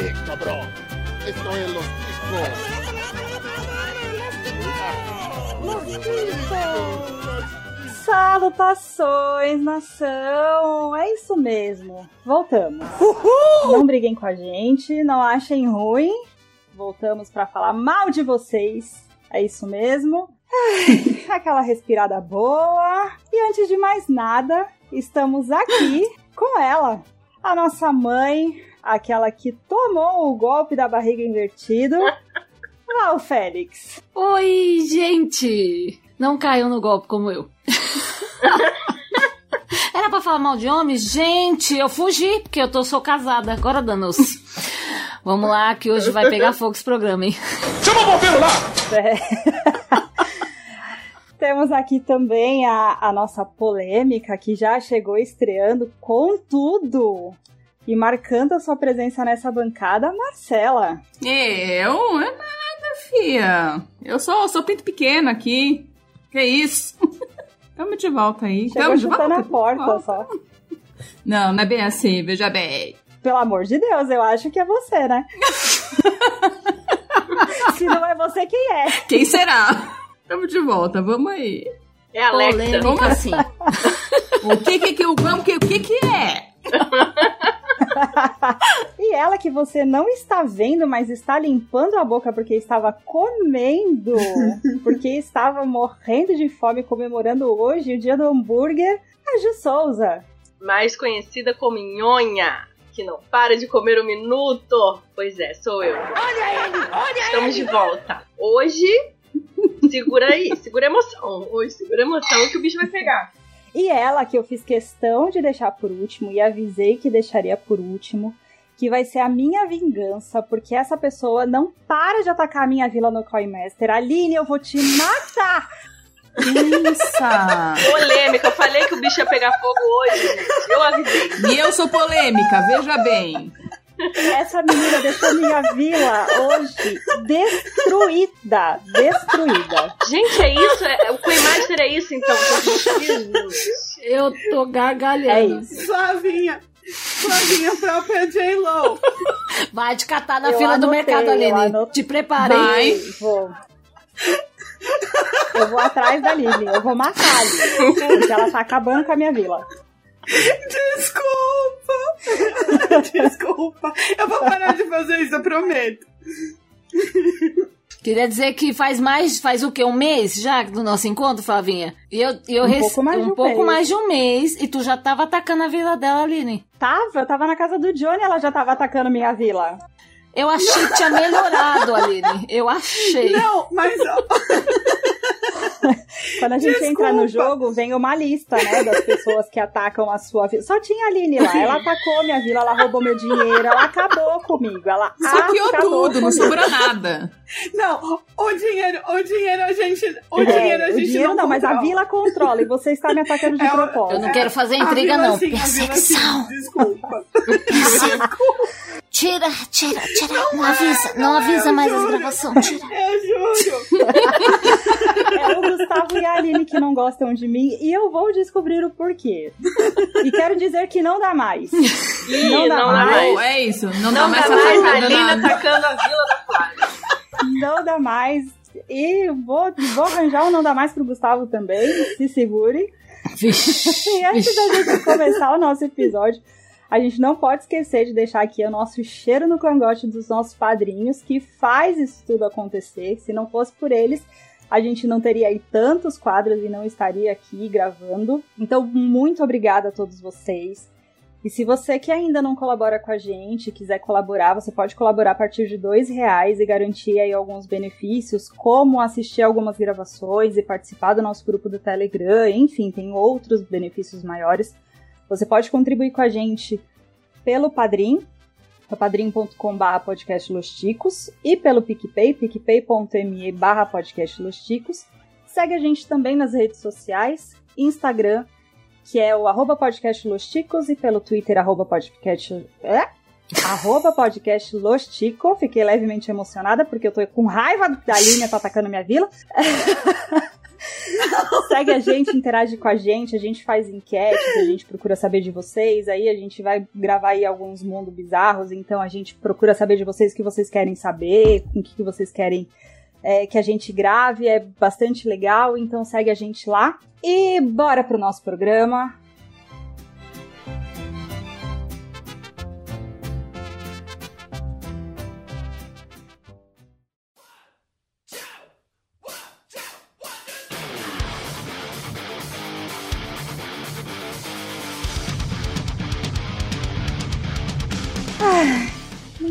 Eh, cabrón. Esto es los Salutações, nação! É isso mesmo. Voltamos. Uhul! Não briguem com a gente, não achem ruim. Voltamos para falar mal de vocês. É isso mesmo. Ai, aquela respirada boa. E antes de mais nada, estamos aqui com ela, a nossa mãe, aquela que tomou o golpe da barriga invertido. Ah, o Félix. Oi, gente! Não caiam no golpe como eu. Era pra falar mal de homens? Gente, eu fugi, porque eu tô, sou casada. Agora danou-se. Vamos lá, que hoje vai pegar fogo esse programa, hein? Chama o bombeiro lá! É. Temos aqui também a, a nossa polêmica, que já chegou estreando com tudo. E marcando a sua presença nessa bancada, Marcela. Eu? É nada, fia. Eu sou, sou pinto pequeno aqui. Que isso? Tamo de volta aí. Chegou Tamo de volta. a porta só. Não, não é bem assim, veja bem. Pelo amor de Deus, eu acho que é você, né? Se não é você, quem é? Quem será? Tamo de volta, vamos aí. É a Alexa. Polêmica, assim. O que que que o que o que que é? E ela que você não está vendo, mas está limpando a boca porque estava comendo, porque estava morrendo de fome comemorando hoje o dia do hambúrguer, a Ju Souza. Mais conhecida como Nhonha, que não para de comer um minuto. Pois é, sou eu. Olha ele! Olha Estamos de volta. Hoje, segura aí, segura a emoção. Hoje, segura a emoção que o bicho vai pegar. E ela que eu fiz questão de deixar por último e avisei que deixaria por último, que vai ser a minha vingança, porque essa pessoa não para de atacar a minha vila no Coin Master. Aline, eu vou te matar! Isso! Polêmica, eu falei que o bicho ia pegar fogo hoje. Eu avisei. E eu sou polêmica, veja bem. Essa menina deixou minha vila hoje destruída. Destruída. Gente, é isso? É, o Coin Master é isso, então? Eu tô É gargalhando. isso. Flavinha. Flavinha própria J-Lo. Vai te catar na Eu fila do anotei, mercado, eu Aline. Te preparei. Vai. Vou. Eu vou atrás da Lili. Eu vou matar a Lili. Porque ela tá acabando com a minha vila. Desculpa. Desculpa. Eu vou parar de fazer isso, eu prometo. Queria dizer que faz mais, faz o quê? Um mês já do nosso encontro, Flavinha? E eu, eu Um pouco mais de um um pouco mais de um mês e tu já tava atacando a vila dela, Aline. Tava, eu tava na casa do Johnny, ela já tava atacando minha vila. Eu achei que tinha melhorado, Aline. Eu achei. Não, mas Quando a gente Desculpa. entra no jogo, vem uma lista, né, das pessoas que atacam a sua vila. Só tinha a Aline lá. Ela atacou minha vila, ela roubou meu dinheiro, ela acabou comigo. Ela Saqueou tudo, não comigo. sobrou nada. não, o dinheiro, o dinheiro a gente, o É, dinheiro a o gente dinheiro não, mas a vila controla e você está me atacando de É, propósito. Eu não quero fazer A intriga, vila não. sim, a vila sim, Perseguição. Desculpa. Tira, tira, tira. Não, avisa, não, avisa mais as gravações. Tira. Eu juro. É o Gustavo e a Aline que não gostam de mim e eu vou descobrir o porquê. E quero dizer que não dá mais. Ih, Não dá mais. Oh, é isso. Não, dá Não mais dá pra mais a nada. atacando a vila da Flávia. Não dá mais. E vou, vou arranjar um não dá mais pro Gustavo também. Se segure. Vixe, E antes vixe. da gente começar o nosso episódio, a gente não pode esquecer de deixar aqui o nosso cheiro no cangote dos nossos padrinhos, que faz isso tudo acontecer. Se não fosse por eles, a gente não teria aí tantos quadros e não estaria aqui gravando. Então, muito obrigada a todos vocês. E se você que ainda não colabora com a gente, quiser colaborar, você pode colaborar a partir de dois reais e garantir aí alguns benefícios, como assistir algumas gravações e participar do nosso grupo do Telegram, enfim, tem outros benefícios maiores. Você pode contribuir com a gente pelo Padrim, padrim.com.br podcastlosticos e pelo PicPay, picpay.me barra podcastlosticos. Segue a gente também nas redes sociais, Instagram, que é o arroba podcastlosticos e pelo Twitter, arroba podcast... É? Arroba podcast. Fiquei levemente emocionada porque eu tô com raiva da linha tá atacando minha vila. Segue a gente, interage com a gente, a gente faz enquetes, a gente procura saber de vocês, aí a gente vai gravar aí alguns mundos bizarros, então a gente procura saber de vocês o que vocês querem saber, com o que vocês querem é, que a gente grave, é bastante legal, então segue a gente lá. E bora pro nosso programa.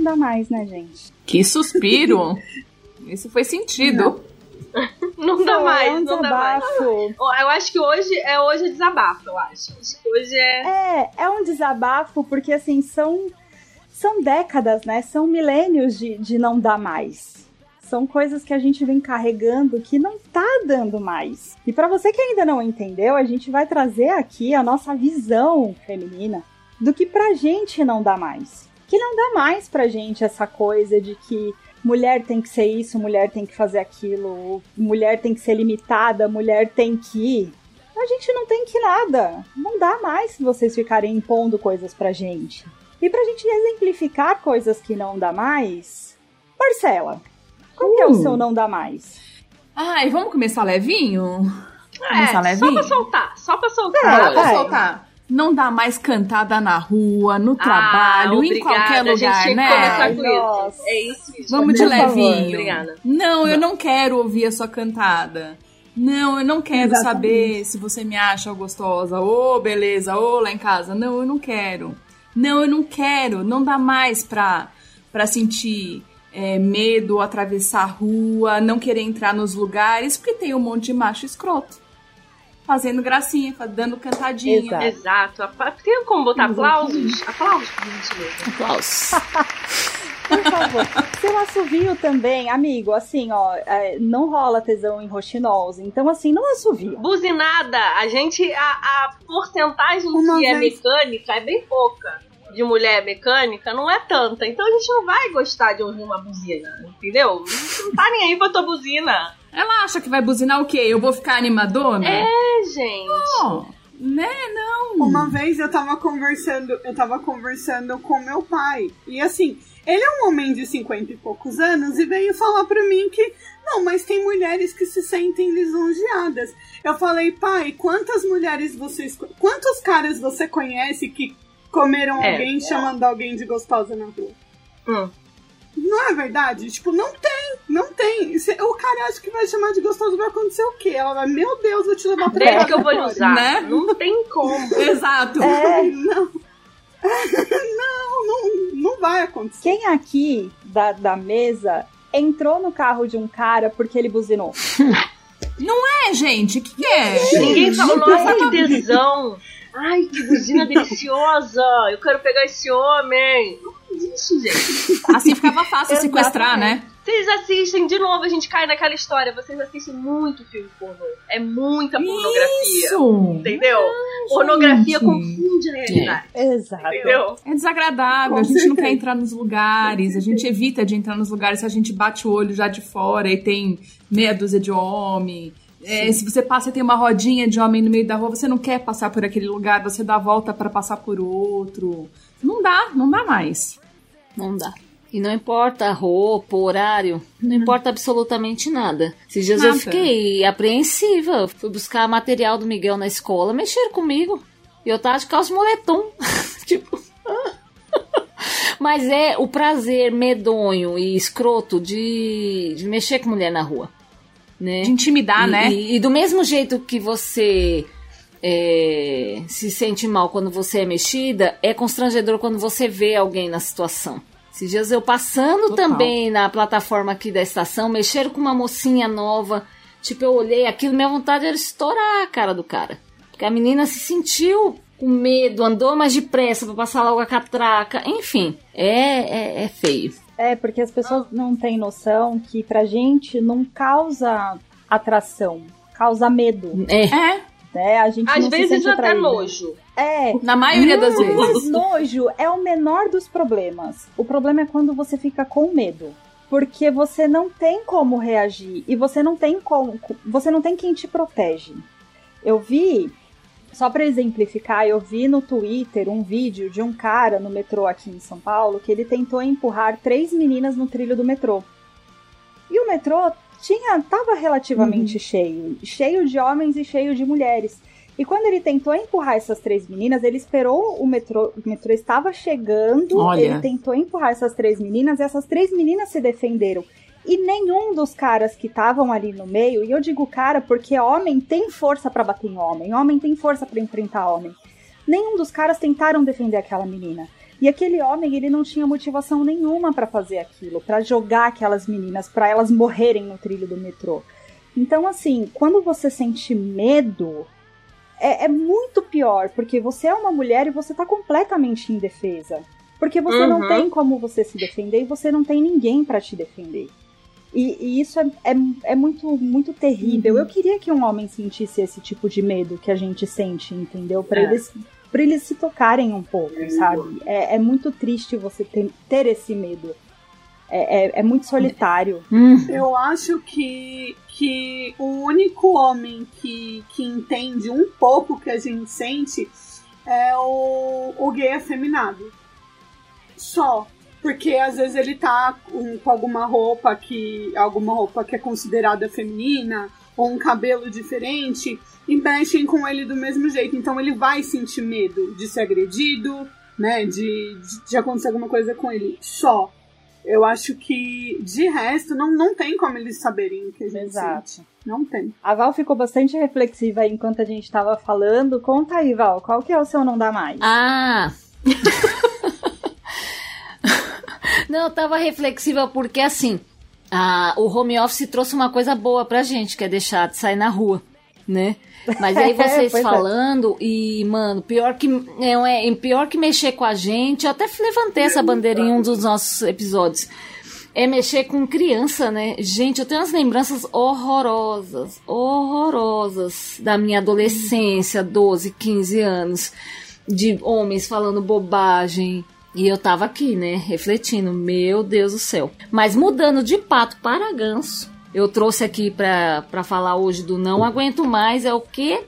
Dá mais, né, gente? Que suspiro! Isso foi sentido. Não dá Pô, mais, é um não dá mais. desabafo. Eu acho que hoje é hoje o desabafo, eu acho. Acho que hoje é. É, é um desabafo porque assim são são décadas, né? São milênios de, de não dar mais. São coisas que a gente vem carregando que não tá dando mais. E pra você que ainda não entendeu, a gente vai trazer aqui a nossa visão feminina do que pra gente não dá mais. Que não dá mais pra gente essa coisa de que mulher tem que ser isso, mulher tem que fazer aquilo, mulher tem que ser limitada, mulher tem que. A gente não tem que nada. Não dá mais se vocês ficarem impondo coisas pra gente. E pra gente exemplificar coisas que não dá mais, Marcela, qual que é o Uh. seu não dá mais? Ai, vamos começar levinho? É, Começar só levinho? pra soltar, só pra É, soltar. Dá pra soltar. Não dá mais cantada na rua, no trabalho, em obrigada, qualquer a gente lugar, né? Nossa. isso. É isso. Vamos de levinho. Obrigada. Não, eu não quero ouvir a sua cantada. Não, eu não quero Exatamente. saber se você me acha gostosa. Ô, beleza, ô, lá em casa. Não, eu não quero. Não, eu não quero. Não dá mais pra, pra sentir é, medo, atravessar a rua, não querer entrar nos lugares, porque tem um monte de macho escroto. Fazendo gracinha, dando cantadinha. Exato. Exato. Tem como botar aplausos? Aplausos, por gentileza. Aplausos. Por favor. Seu assovio também, amigo, assim, ó, é, não rola tesão em roxinol. Então, assim, não assovia. Buzinada, a gente. A, a porcentagem Uma que é mecânica é bem pouca. De mulher mecânica não é tanta. Então a gente não vai gostar de ouvir uma buzina, entendeu? Não tá nem aí pra tua buzina. Ela acha que vai buzinar o quê? Eu vou ficar animadona? É, gente. Não, né? Não. Uma vez eu tava conversando, eu tava conversando com meu pai. E assim, ele é um homem de 50 e poucos anos e veio falar pra mim que não, mas tem mulheres que se sentem lisonjeadas. Eu falei, pai, quantas mulheres vocês. Quantos caras você conhece que comeram É. alguém chamando alguém de gostosa na rua? Hum. Não é verdade? Tipo, não tem, não tem. O cara acha que vai chamar de gostoso, vai acontecer o quê? Ela vai, meu Deus, vou te levar pra Desde casa que eu vou lhe agora." usar. Né? Não tem como. Exato. É, Não. não, não, não vai acontecer. quem aqui da, da mesa entrou no carro de um cara porque ele buzinou? É, gente, o que, que é? Ninguém falou, nossa, que Gente. tesão. Ai, que buzina deliciosa. Eu quero pegar esse homem. Não faz isso, gente. Assim ficava fácil sequestrar, né? Vocês assistem, de novo, a gente cai naquela história. Vocês assistem muito filme pornô. É muita pornografia. Isso! Entendeu? pornografia gente. confunde a realidade. Exato. Entendeu? É desagradável, Com a gente não certeza. quer entrar nos lugares, a gente evita de entrar nos lugares se a gente bate o olho já de fora e tem meia dúzia de homem. É, se você passa e tem uma rodinha de homem no meio da rua, você não quer passar por aquele lugar, você dá a volta pra passar por outro. Não dá, não dá mais. Não dá. E não importa a roupa, o horário, não importa absolutamente nada. Esses dias eu fiquei apreensiva. Fui buscar material do Miguel na escola, mexeram comigo. E eu tava de calça moletom. tipo. Mas é o prazer medonho e escroto de, de mexer com mulher na rua. Né? De intimidar, e, né? E, e do mesmo jeito que você é, se sente mal quando você é mexida, é constrangedor quando você vê alguém na situação. Esses dias eu passando Total. também na plataforma aqui da estação, mexeram com uma mocinha nova. Tipo, eu olhei aquilo, minha vontade era estourar a cara do cara. Porque a menina se sentiu com medo, andou mais depressa pra passar logo a catraca. Enfim, é, é, é feio. É, porque as pessoas não têm noção que pra gente não causa atração, causa medo, É, É, né? A gente Às não se vezes sente até nojo. É, na maioria das Mas vezes. nojo é o menor dos problemas. O problema é quando você fica com medo. porque você não tem como reagir e você não tem como, você não tem quem te protege. Eu vi, só para exemplificar, eu vi no Twitter um vídeo de um cara no metrô aqui em São Paulo que ele tentou empurrar três meninas no trilho do metrô. E o metrô tinha tava relativamente uhum. cheio, cheio de homens e cheio de mulheres. E quando ele tentou empurrar essas três meninas, ele esperou o metrô, o metrô estava chegando, Olha. ele tentou empurrar essas três meninas e essas três meninas se defenderam. E nenhum dos caras que estavam ali no meio, e eu digo cara porque homem tem força para bater em homem, homem tem força para enfrentar homem. Nenhum dos caras tentaram defender aquela menina. E aquele homem, ele não tinha motivação nenhuma para fazer aquilo, para jogar aquelas meninas, para elas morrerem no trilho do metrô. Então, assim, quando você sente medo, é, é, muito pior, porque você é uma mulher e você tá completamente indefesa. Porque você uhum. não tem como você se defender e você não tem ninguém para te defender. E, e isso é, é, é, muito, muito terrível. Uhum. Eu queria que um homem sentisse esse tipo de medo que a gente sente, entendeu? Para é. eles para eles se tocarem um pouco, sabe? É, é muito triste você ter, ter esse medo. É, é, é, muito solitário. Uhum. Eu acho que, que o único homem que, que entende um pouco o que a gente sente é o, o gay afeminado. Só. Porque às vezes ele tá com, com alguma roupa que. alguma roupa que é considerada feminina, ou um cabelo diferente, e mexem com ele do mesmo jeito. Então ele vai sentir medo de ser agredido, né? De, de, de acontecer alguma coisa com ele. Só. Eu acho que, de resto, não, não tem como eles saberem o que a gente Exato. sente. Não tem. A Val ficou bastante reflexiva aí enquanto a gente estava falando. Conta aí, Val, qual que é o seu não dá mais? Ah! não, eu tava reflexiva porque, assim, a, o home office trouxe uma coisa boa pra gente, que é deixar de sair na rua, né? Mas aí vocês é. falando, é. e, mano, pior que, é, é, pior que mexer com a gente, eu até levantei essa bandeira em um dos nossos episódios. É mexer com criança, né? Gente, eu tenho umas lembranças horrorosas, horrorosas da minha adolescência, 12, 15 anos, de homens falando bobagem, e eu tava aqui, né, refletindo, meu Deus do céu. Mas mudando de pato para ganso, eu trouxe aqui para falar hoje do Não Aguento Mais é o que?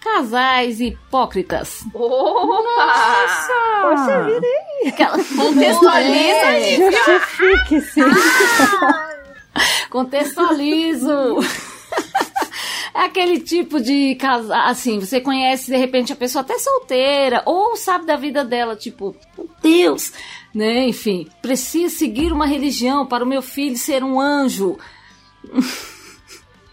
Casais hipócritas. Nossa! Poxa vida aí! Contextualiza aí! Justifique-se! Contextualizo! É aquele tipo de casal, assim, você conhece de repente a pessoa até solteira, ou sabe da vida dela, tipo, meu Deus, né? Enfim, preciso seguir uma religião para o meu filho ser um anjo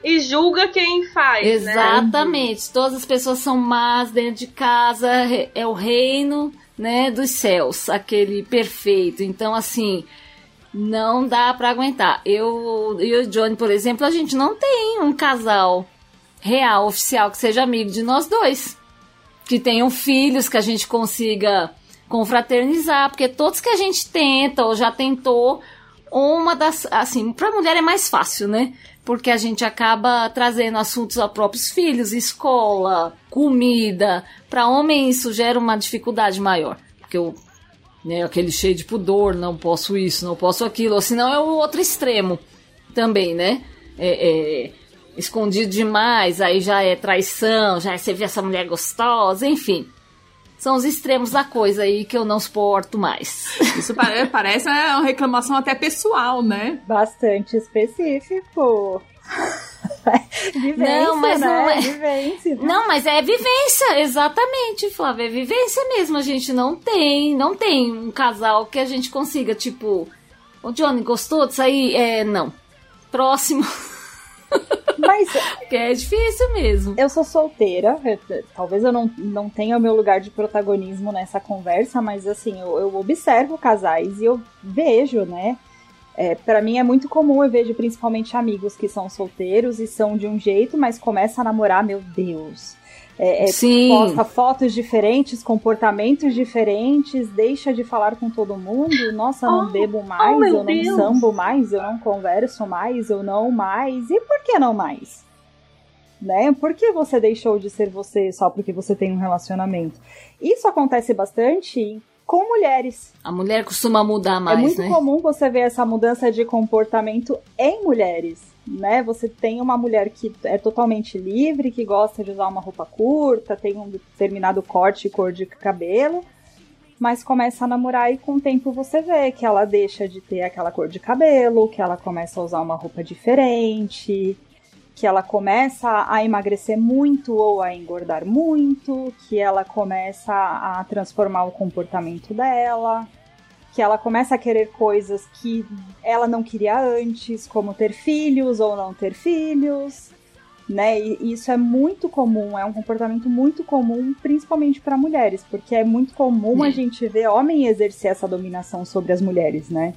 e julga quem faz. Né? Exatamente. Né? Todas as pessoas são más dentro de casa, é o reino, né, dos céus, aquele perfeito. Então, assim, não dá para aguentar. Eu e o Johnny, por exemplo, a gente não tem um casal real, oficial, que seja amigo de nós dois. Que tenham filhos, que a gente consiga confraternizar, porque todos que a gente tenta ou já tentou, uma das. Assim, para mulher é mais fácil, né? Porque a gente acaba trazendo assuntos a próprios filhos, escola, comida. Para homem isso gera uma dificuldade maior. Porque eu, né, aquele cheio de pudor, não posso isso, não posso aquilo. Ou senão é o outro extremo também, né? É, é, escondido demais, aí já é traição, já é você vê essa mulher gostosa, enfim são os extremos da coisa aí que eu não suporto mais. Isso parece uma reclamação até pessoal, né? Bastante específico. vivência, não, mas né? não é. Vivência. Não, mas é vivência, exatamente, Flávia. É vivência mesmo. A gente não tem, não tem um casal que a gente consiga, tipo, o Johnny gostou disso aí? É, não. Próximo. Mas. que é difícil mesmo. Eu sou solteira, talvez eu não, não tenha o meu lugar de protagonismo nessa conversa, mas assim, eu, eu observo casais e eu vejo, né? É, para mim é muito comum, eu vejo principalmente amigos que são solteiros e são de um jeito, mas começa a namorar, meu Deus. É, é, posta fotos diferentes, comportamentos diferentes, deixa de falar com todo mundo. Nossa, não oh, bebo oh, mais, oh, eu não Deus. sambo mais, eu não converso mais, eu não mais. E por que não mais? Né? Por que você deixou de ser você só porque você tem um relacionamento? Isso acontece bastante com mulheres. A mulher costuma mudar mais, é muito né? comum você ver essa mudança de comportamento em mulheres, né? Você tem uma mulher que é totalmente livre, que gosta de usar uma roupa curta, tem um determinado corte e cor de cabelo, mas começa a namorar e com o tempo você vê que ela deixa de ter aquela cor de cabelo, que ela começa a usar uma roupa diferente, que ela começa a emagrecer muito ou a engordar muito, que ela começa a transformar o comportamento dela, que ela começa a querer coisas que ela não queria antes, como ter filhos ou não ter filhos, né? E isso é muito comum, é um comportamento muito comum, principalmente para mulheres, porque é muito comum a gente ver homem exercer essa dominação sobre as mulheres, né?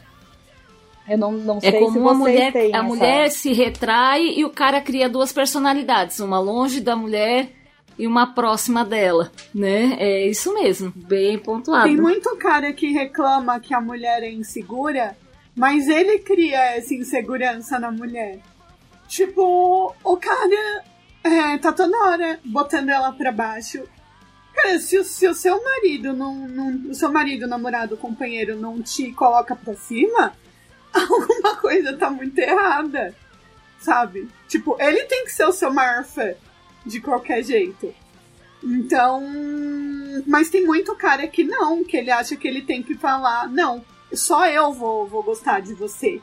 Eu não, não sei é como se uma vocês mulher, têm a essa- mulher se retrai e o cara cria duas personalidades, uma longe da mulher e uma próxima dela, né? É isso mesmo, bem pontuado. Tem muito cara que reclama que a mulher é insegura, mas ele cria essa insegurança na mulher. Tipo, o cara é, tá toda hora botando ela pra baixo. Cara, se, o- se o seu marido não, não. O seu marido, namorado, companheiro não te coloca pra cima, alguma coisa tá muito errada. Sabe? Tipo, ele tem que ser o seu maior fã. De qualquer jeito. Então. Mas tem muito cara que não, que ele acha que ele tem que falar, não, só eu vou, vou gostar de você.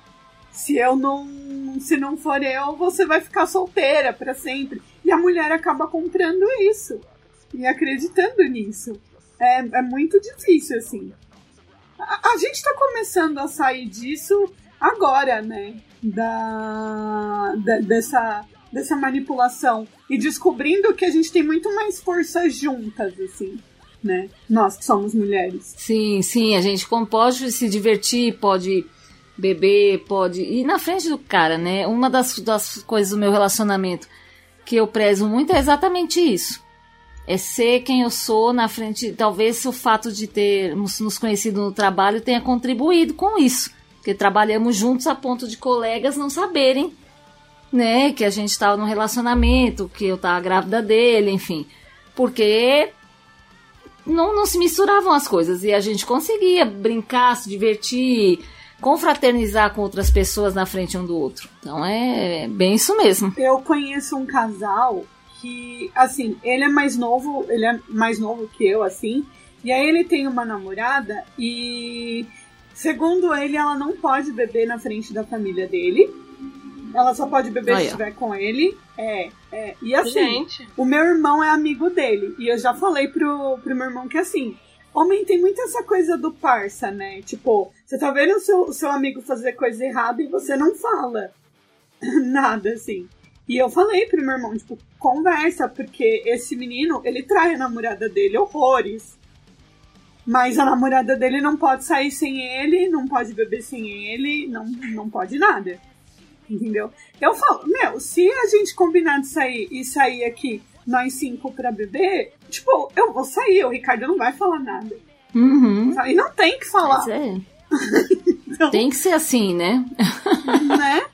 Se eu não. Se não for eu, você vai ficar solteira pra sempre. E a mulher acaba comprando isso. E acreditando nisso. É, é muito difícil, assim. A, a gente tá começando a sair disso agora, né? Da, da- dessa, dessa manipulação. E descobrindo que a gente tem muito mais forças juntas, assim, né? Nós que somos mulheres. Sim, sim, a gente pode se divertir, pode beber, pode ir na frente do cara, né? Uma das, das coisas do meu relacionamento que eu prezo muito é exatamente isso. É ser quem eu sou na frente. Talvez o fato de termos nos conhecido no trabalho tenha contribuído com isso. Porque trabalhamos juntos a ponto de colegas não saberem, né? Que a gente estava num relacionamento, que eu estava grávida dele, enfim. Porque não, não se misturavam as coisas e a gente conseguia brincar, se divertir, confraternizar com outras pessoas na frente um do outro. Então é bem isso mesmo. Eu conheço um casal que, assim, ele é mais novo, ele é mais novo que eu, assim, e aí ele tem uma namorada e, segundo ele, ela não pode beber na frente da família dele. Ela só pode beber se Olha. estiver com ele. É, é. E assim, Gente, O meu irmão é amigo dele. E eu já falei pro, pro meu irmão que assim. Homem tem muito essa coisa do parça, né? Tipo, você tá vendo o seu, o seu amigo fazer coisa errada e você não fala nada, assim. E eu falei pro meu irmão, tipo, conversa, porque esse menino, ele trai a namorada dele horrores. Mas a namorada dele não pode sair sem ele, não pode beber sem ele, não, não pode nada. Entendeu? Eu falo, meu, se a gente combinar de sair e sair aqui nós cinco pra beber, tipo, eu vou sair, o Ricardo não vai falar nada. Uhum. E não tem que falar, Mas é. Então- Tem que ser assim, né? né?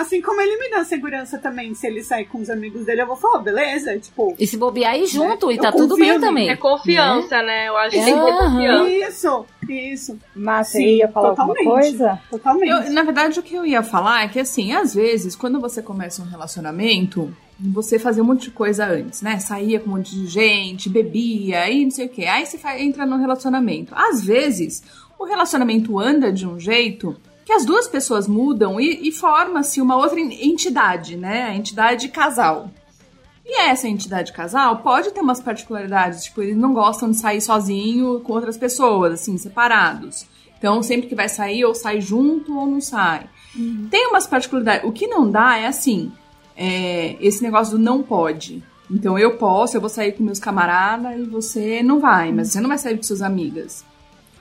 Assim como ele me dá segurança também, se ele sair com os amigos dele, eu vou falar, beleza? Tipo, E se bobear aí junto, e Eu tá tudo confio bem também. é confiança, né? Eu acho que tem que ter Aham. confiança. isso, isso, Mas você ia falar alguma totalmente. coisa? totalmente. Eu, na verdade, o que eu ia falar é que, assim, às vezes, quando você começa um relacionamento, você fazia um monte de coisa antes, né? Saía com um monte de gente, bebia, aí não sei o quê. Aí você fa- entra no relacionamento. Às vezes, o relacionamento anda de um jeito que as duas pessoas mudam e, e forma-se uma outra entidade, né? A entidade casal. E essa entidade casal pode ter umas particularidades, tipo, eles não gostam de sair sozinho com outras pessoas, assim, separados. Então, sempre que vai sair, ou sai junto ou não sai. Tem umas particularidades. O que não dá é assim, é, esse negócio do não pode. Então, eu posso, eu vou sair com meus camaradas e você não vai, mas você não vai sair com suas amigas.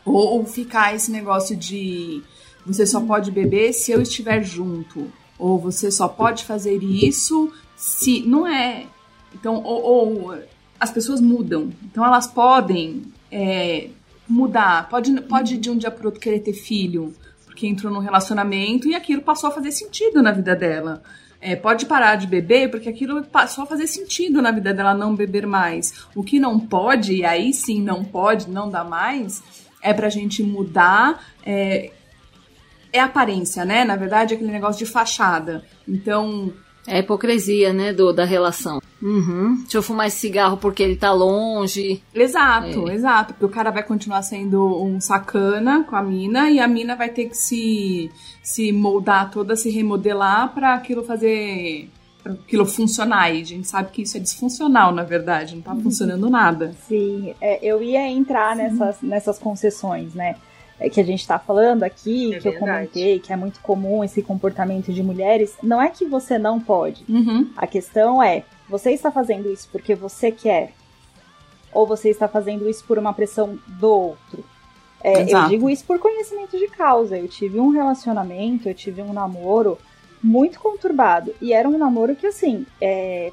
Ou, ou ficar esse negócio de você só pode beber se eu estiver junto. Ou você só pode fazer isso se. Não é. Então, ou, ou as pessoas mudam. Então elas podem é, mudar. Pode, pode de um dia pro outro querer ter filho, porque entrou num relacionamento e aquilo passou a fazer sentido na vida dela. É, pode parar de beber porque aquilo passou a fazer sentido na vida dela não beber mais. O que não pode, e aí sim não pode, não dá mais, é pra gente mudar. É, é aparência, né? Na verdade, é aquele negócio de fachada. Então. É a hipocrisia, né, do, da relação. Uhum. Deixa eu fumar esse cigarro porque ele tá longe. Exato, É. exato. Porque o cara vai continuar sendo um sacana com a mina e a mina vai ter que se, se moldar toda, se remodelar pra aquilo fazer. pra aquilo funcionar. E a gente sabe que isso é disfuncional, na verdade. Não tá funcionando nada. Sim, é, eu ia entrar nessas, nessas concessões, né? É, Que a gente tá falando aqui, É que eu verdade. comentei, que é muito comum esse comportamento de mulheres. Não é que você não pode. Uhum. A questão é, você está fazendo isso porque você quer? Ou você está fazendo isso por uma pressão do outro? É, eu digo isso por conhecimento de causa. Eu tive um relacionamento, eu tive um namoro muito conturbado. E era um namoro que, assim, é,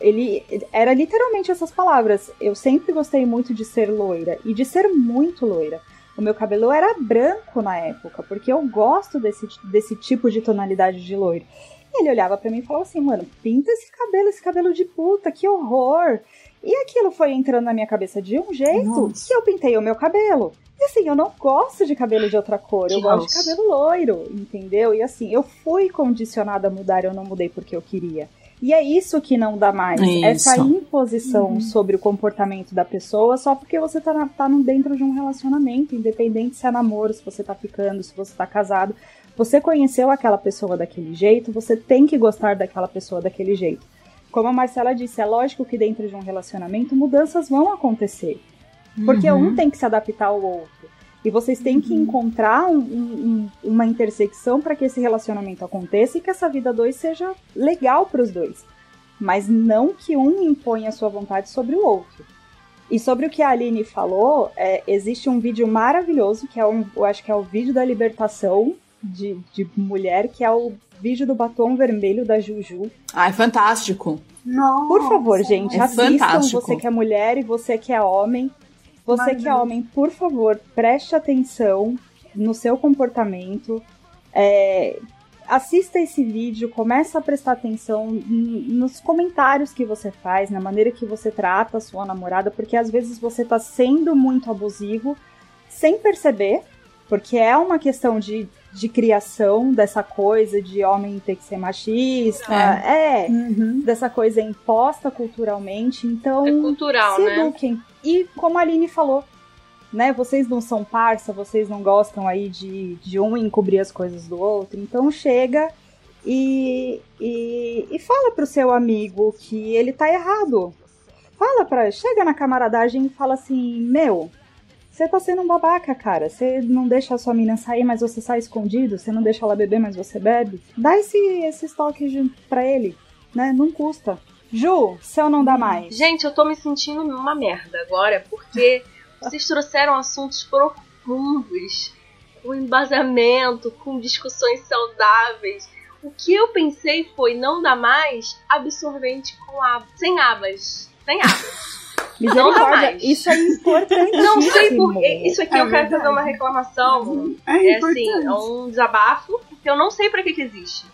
ele era literalmente essas palavras. Eu sempre gostei muito de ser loira e de ser muito loira. O meu cabelo era branco na época, porque eu gosto desse, desse tipo de tonalidade de loiro. E ele olhava pra mim e falava assim, mano, pinta esse cabelo, esse cabelo de puta, que horror. E aquilo foi entrando na minha cabeça de um jeito Nossa. que eu pintei o meu cabelo. E assim, eu não gosto de cabelo de outra cor, eu Que gosto de nossa. cabelo loiro, entendeu? E assim, eu fui condicionada a mudar, eu não mudei porque eu queria. E é isso que não dá mais. Isso. Essa imposição sobre o comportamento da pessoa só porque você tá, na- tá no- dentro de um relacionamento, independente se é namoro, se você tá ficando, se você tá casado. Você conheceu aquela pessoa daquele jeito, você tem que gostar daquela pessoa daquele jeito. Como a Marcela disse, é lógico que dentro de um relacionamento mudanças vão acontecer. Porque Uhum. um tem que se adaptar ao outro. E vocês têm que encontrar um- um- um- uma intersecção para que esse relacionamento aconteça e que essa vida dois seja legal para os dois. Mas não que um imponha a sua vontade sobre o outro. E sobre o que a Aline falou, é, existe um vídeo maravilhoso, que é um, eu acho que é o vídeo da libertação de, de mulher, que é o vídeo do batom vermelho da Juju. Ai, fantástico. Nossa, Por favor, gente, é assistam. fantástico. Você que é mulher e você que é homem. Você que é homem, por favor, preste atenção no seu comportamento. É, assista esse vídeo, comece a prestar atenção nos comentários que você faz, na maneira que você trata a sua namorada, porque às vezes você tá sendo muito abusivo sem perceber, porque é uma questão de, de criação dessa coisa de homem ter que ser machista. é Uhum. dessa coisa imposta culturalmente. Então, É cultural, se né? E como a Aline falou, né? Vocês não são parça, vocês não gostam aí de, de um encobrir as coisas do outro. Então chega e, e, e fala pro seu amigo que ele tá errado. Fala pra. Chega na camaradagem e fala assim: Meu, você tá sendo um babaca, cara. Você não deixa a sua menina sair, mas você sai escondido. Você não deixa ela beber, mas você bebe. Dá esse, esse toque de- pra ele, né? Não custa. Ju, seu não dá mais. Gente, eu tô me sentindo uma merda agora, porque vocês trouxeram assuntos profundos, com embasamento, com discussões saudáveis. O que eu pensei foi não dá mais absorvente com ab sem abas. Sem abas. Não dá Misericórdia, mais. isso é importante. Não sei porquê. Isso aqui É eu quero fazer verdade. uma reclamação. É É assim, é um desabafo, porque eu não sei pra que, que existe.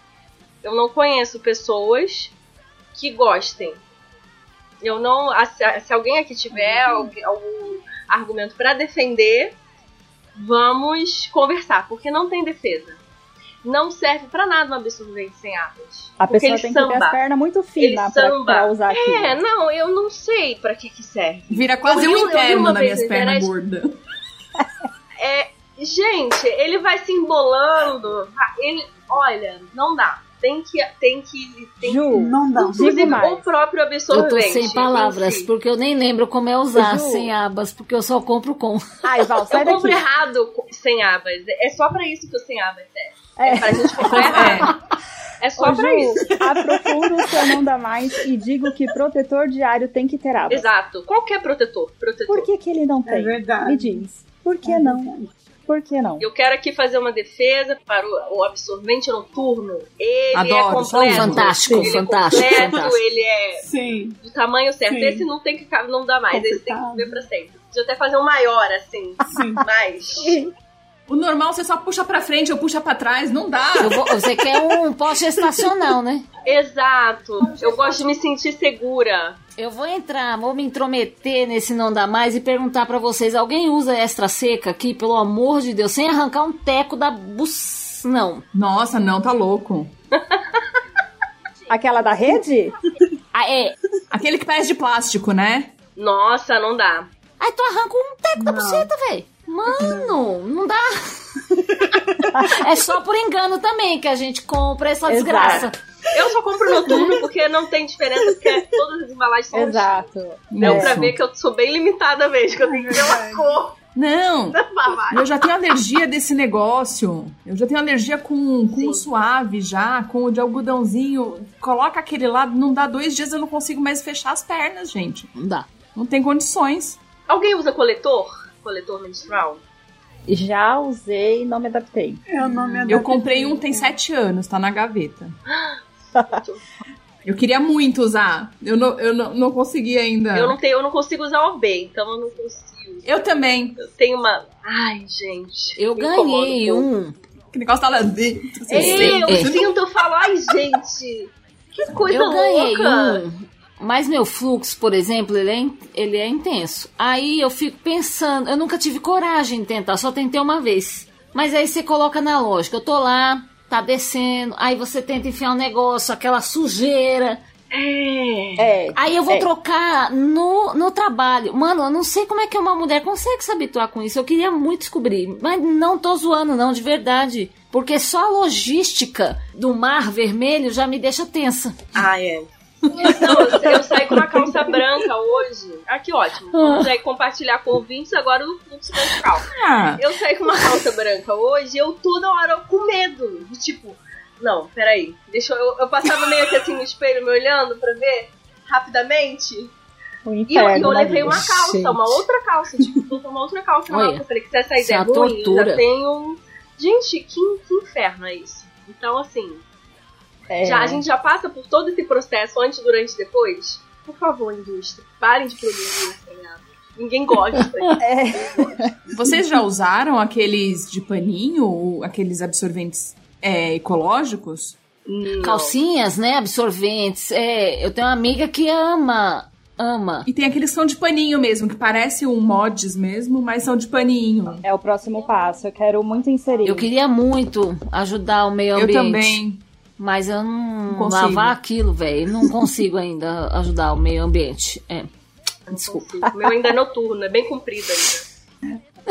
Eu não conheço pessoas que gostem. Eu não. Se, alguém aqui tiver Uhum. algum, argumento pra defender, vamos conversar, porque não tem defesa. Não serve pra nada um absorvente sem águas. A Porque pessoa ele tem que ter samba. as pernas muito finas pra, samba. pra usar aquilo. É, não, eu não sei pra que que serve. Vira quase Eu um interno nas minhas na pernas gordas. É, gente, ele vai se embolando. Ele, olha, não dá. Tem que, tem que, tem que Ju, Não dá. Inclusive, o próprio Eu absorvente. tô sem palavras, si. porque eu nem lembro como é usar Ju. sem abas, porque eu só compro com. Ai, Val, sai Eu compro daqui. errado com- sem abas. É só pra isso que o sem abas é. É. É pra gente comprar errado. É só Ô, pra Ju, isso. aprofundo o seu não dá mais e digo que protetor diário tem que ter abas. Exato. Qualquer protetor. Protetor. Por que, que ele não É tem? verdade. Me diz. Por que É não? verdade. Por que não? Eu quero aqui fazer uma defesa para o, o absorvente noturno. Ele é Adoro, sou completo. fantástico, ele fantástico, é completo, fantástico. ele é Sim. do tamanho certo. Sim. Esse não tem que ficar- não dá mais. Esse tem que ver pra sempre. Podia até fazer um maior, assim. Sim. Mais. O normal você só puxa pra frente ou puxa pra trás, não dá. Eu vou- você quer um pós-gestacional, né? Exato. Eu gosto de me sentir segura. Eu vou entrar, vou me intrometer nesse não dá mais e perguntar pra vocês: alguém usa extra seca aqui, pelo amor de Deus, sem arrancar um teco da bus. Não. Nossa, não, tá louco. Aquela da rede? Ah, é. Aquele que parece de plástico, né? Nossa, não dá. Aí tu arranca um teco da Não. buceta, velho. Mano, não dá. é só por engano também que a gente compra essa Exato. desgraça. Eu só compro noturno porque não tem diferença, porque todas as embalagens são Exato. Deu É. pra ver que eu sou bem limitada mesmo, que eu tenho que ver uma cor Não. Eu já tenho alergia desse negócio. Eu já tenho alergia com, com Sim. o suave já, com o de algodãozinho. Coloca aquele lado, não dá dois dias, eu não consigo mais fechar as pernas, gente. Não dá. Não tem condições. Alguém usa coletor? Coletor menstrual? Já usei e não me adaptei. Eu não me Eu adaptei. comprei um tem sete anos, tá na gaveta. Eu queria muito usar. Eu não, eu não, não consegui ainda. Eu não tenho, eu não consigo usar o B, então eu não consigo. Eu também. Eu tenho uma. Ai, gente. Eu ganhei um. Que negócio tá lá Ei, eu É. sinto, eu falo, ai, gente. Que coisa eu ganhei louca. um. Mas meu fluxo, por exemplo, ele é, in- ele é intenso. Aí eu fico pensando, eu nunca tive coragem de tentar, só tentei uma vez. Mas aí você coloca na lógica, eu tô lá, tá descendo, aí você tenta enfiar um negócio, aquela sujeira. É. É. Aí eu vou É. trocar no, no trabalho. Mano, eu não sei como é que uma mulher consegue se habituar com isso. Eu queria muito descobrir. Mas não tô zoando, não, de verdade. Porque só a logística do mar vermelho já me deixa tensa. Ah, é. Não, eu, eu saí com uma calça branca hoje. Ah, que ótimo. Vamos aí compartilhar com ouvintes agora o fluxo menstrual. Ah, Eu saí com uma calça branca hoje e eu toda hora com medo. De tipo, não, peraí. Deixa eu, eu. passava meio que assim no espelho me olhando pra ver rapidamente. E eu, eu levei uma calça, Gente. uma outra calça. Tipo, uma outra calça na. Eu falei que se essa é ideia é uma ruim, eu tortura. já tenho. Gente, que, que inferno é isso? Então, assim, É. já, a gente já passa por todo esse processo antes, durante e depois. Por favor, indústria, parem de produzir, ligado? Ninguém gosta. É. vocês já usaram aqueles de paninho, ou aqueles absorventes é, ecológicos? Não. Calcinhas, né? Absorventes. É, eu tenho uma amiga que ama. Ama. E tem aqueles que são de paninho mesmo, que parece um mods mesmo, mas são de paninho. É o próximo passo. Eu quero muito inserir. Eu queria muito ajudar o meio Eu ambiente. também. Mas eu não, Não consigo. lavar aquilo, velho. Não consigo ainda ajudar o meio ambiente. É. Desculpa. O meu ainda é noturno, é bem comprido ainda.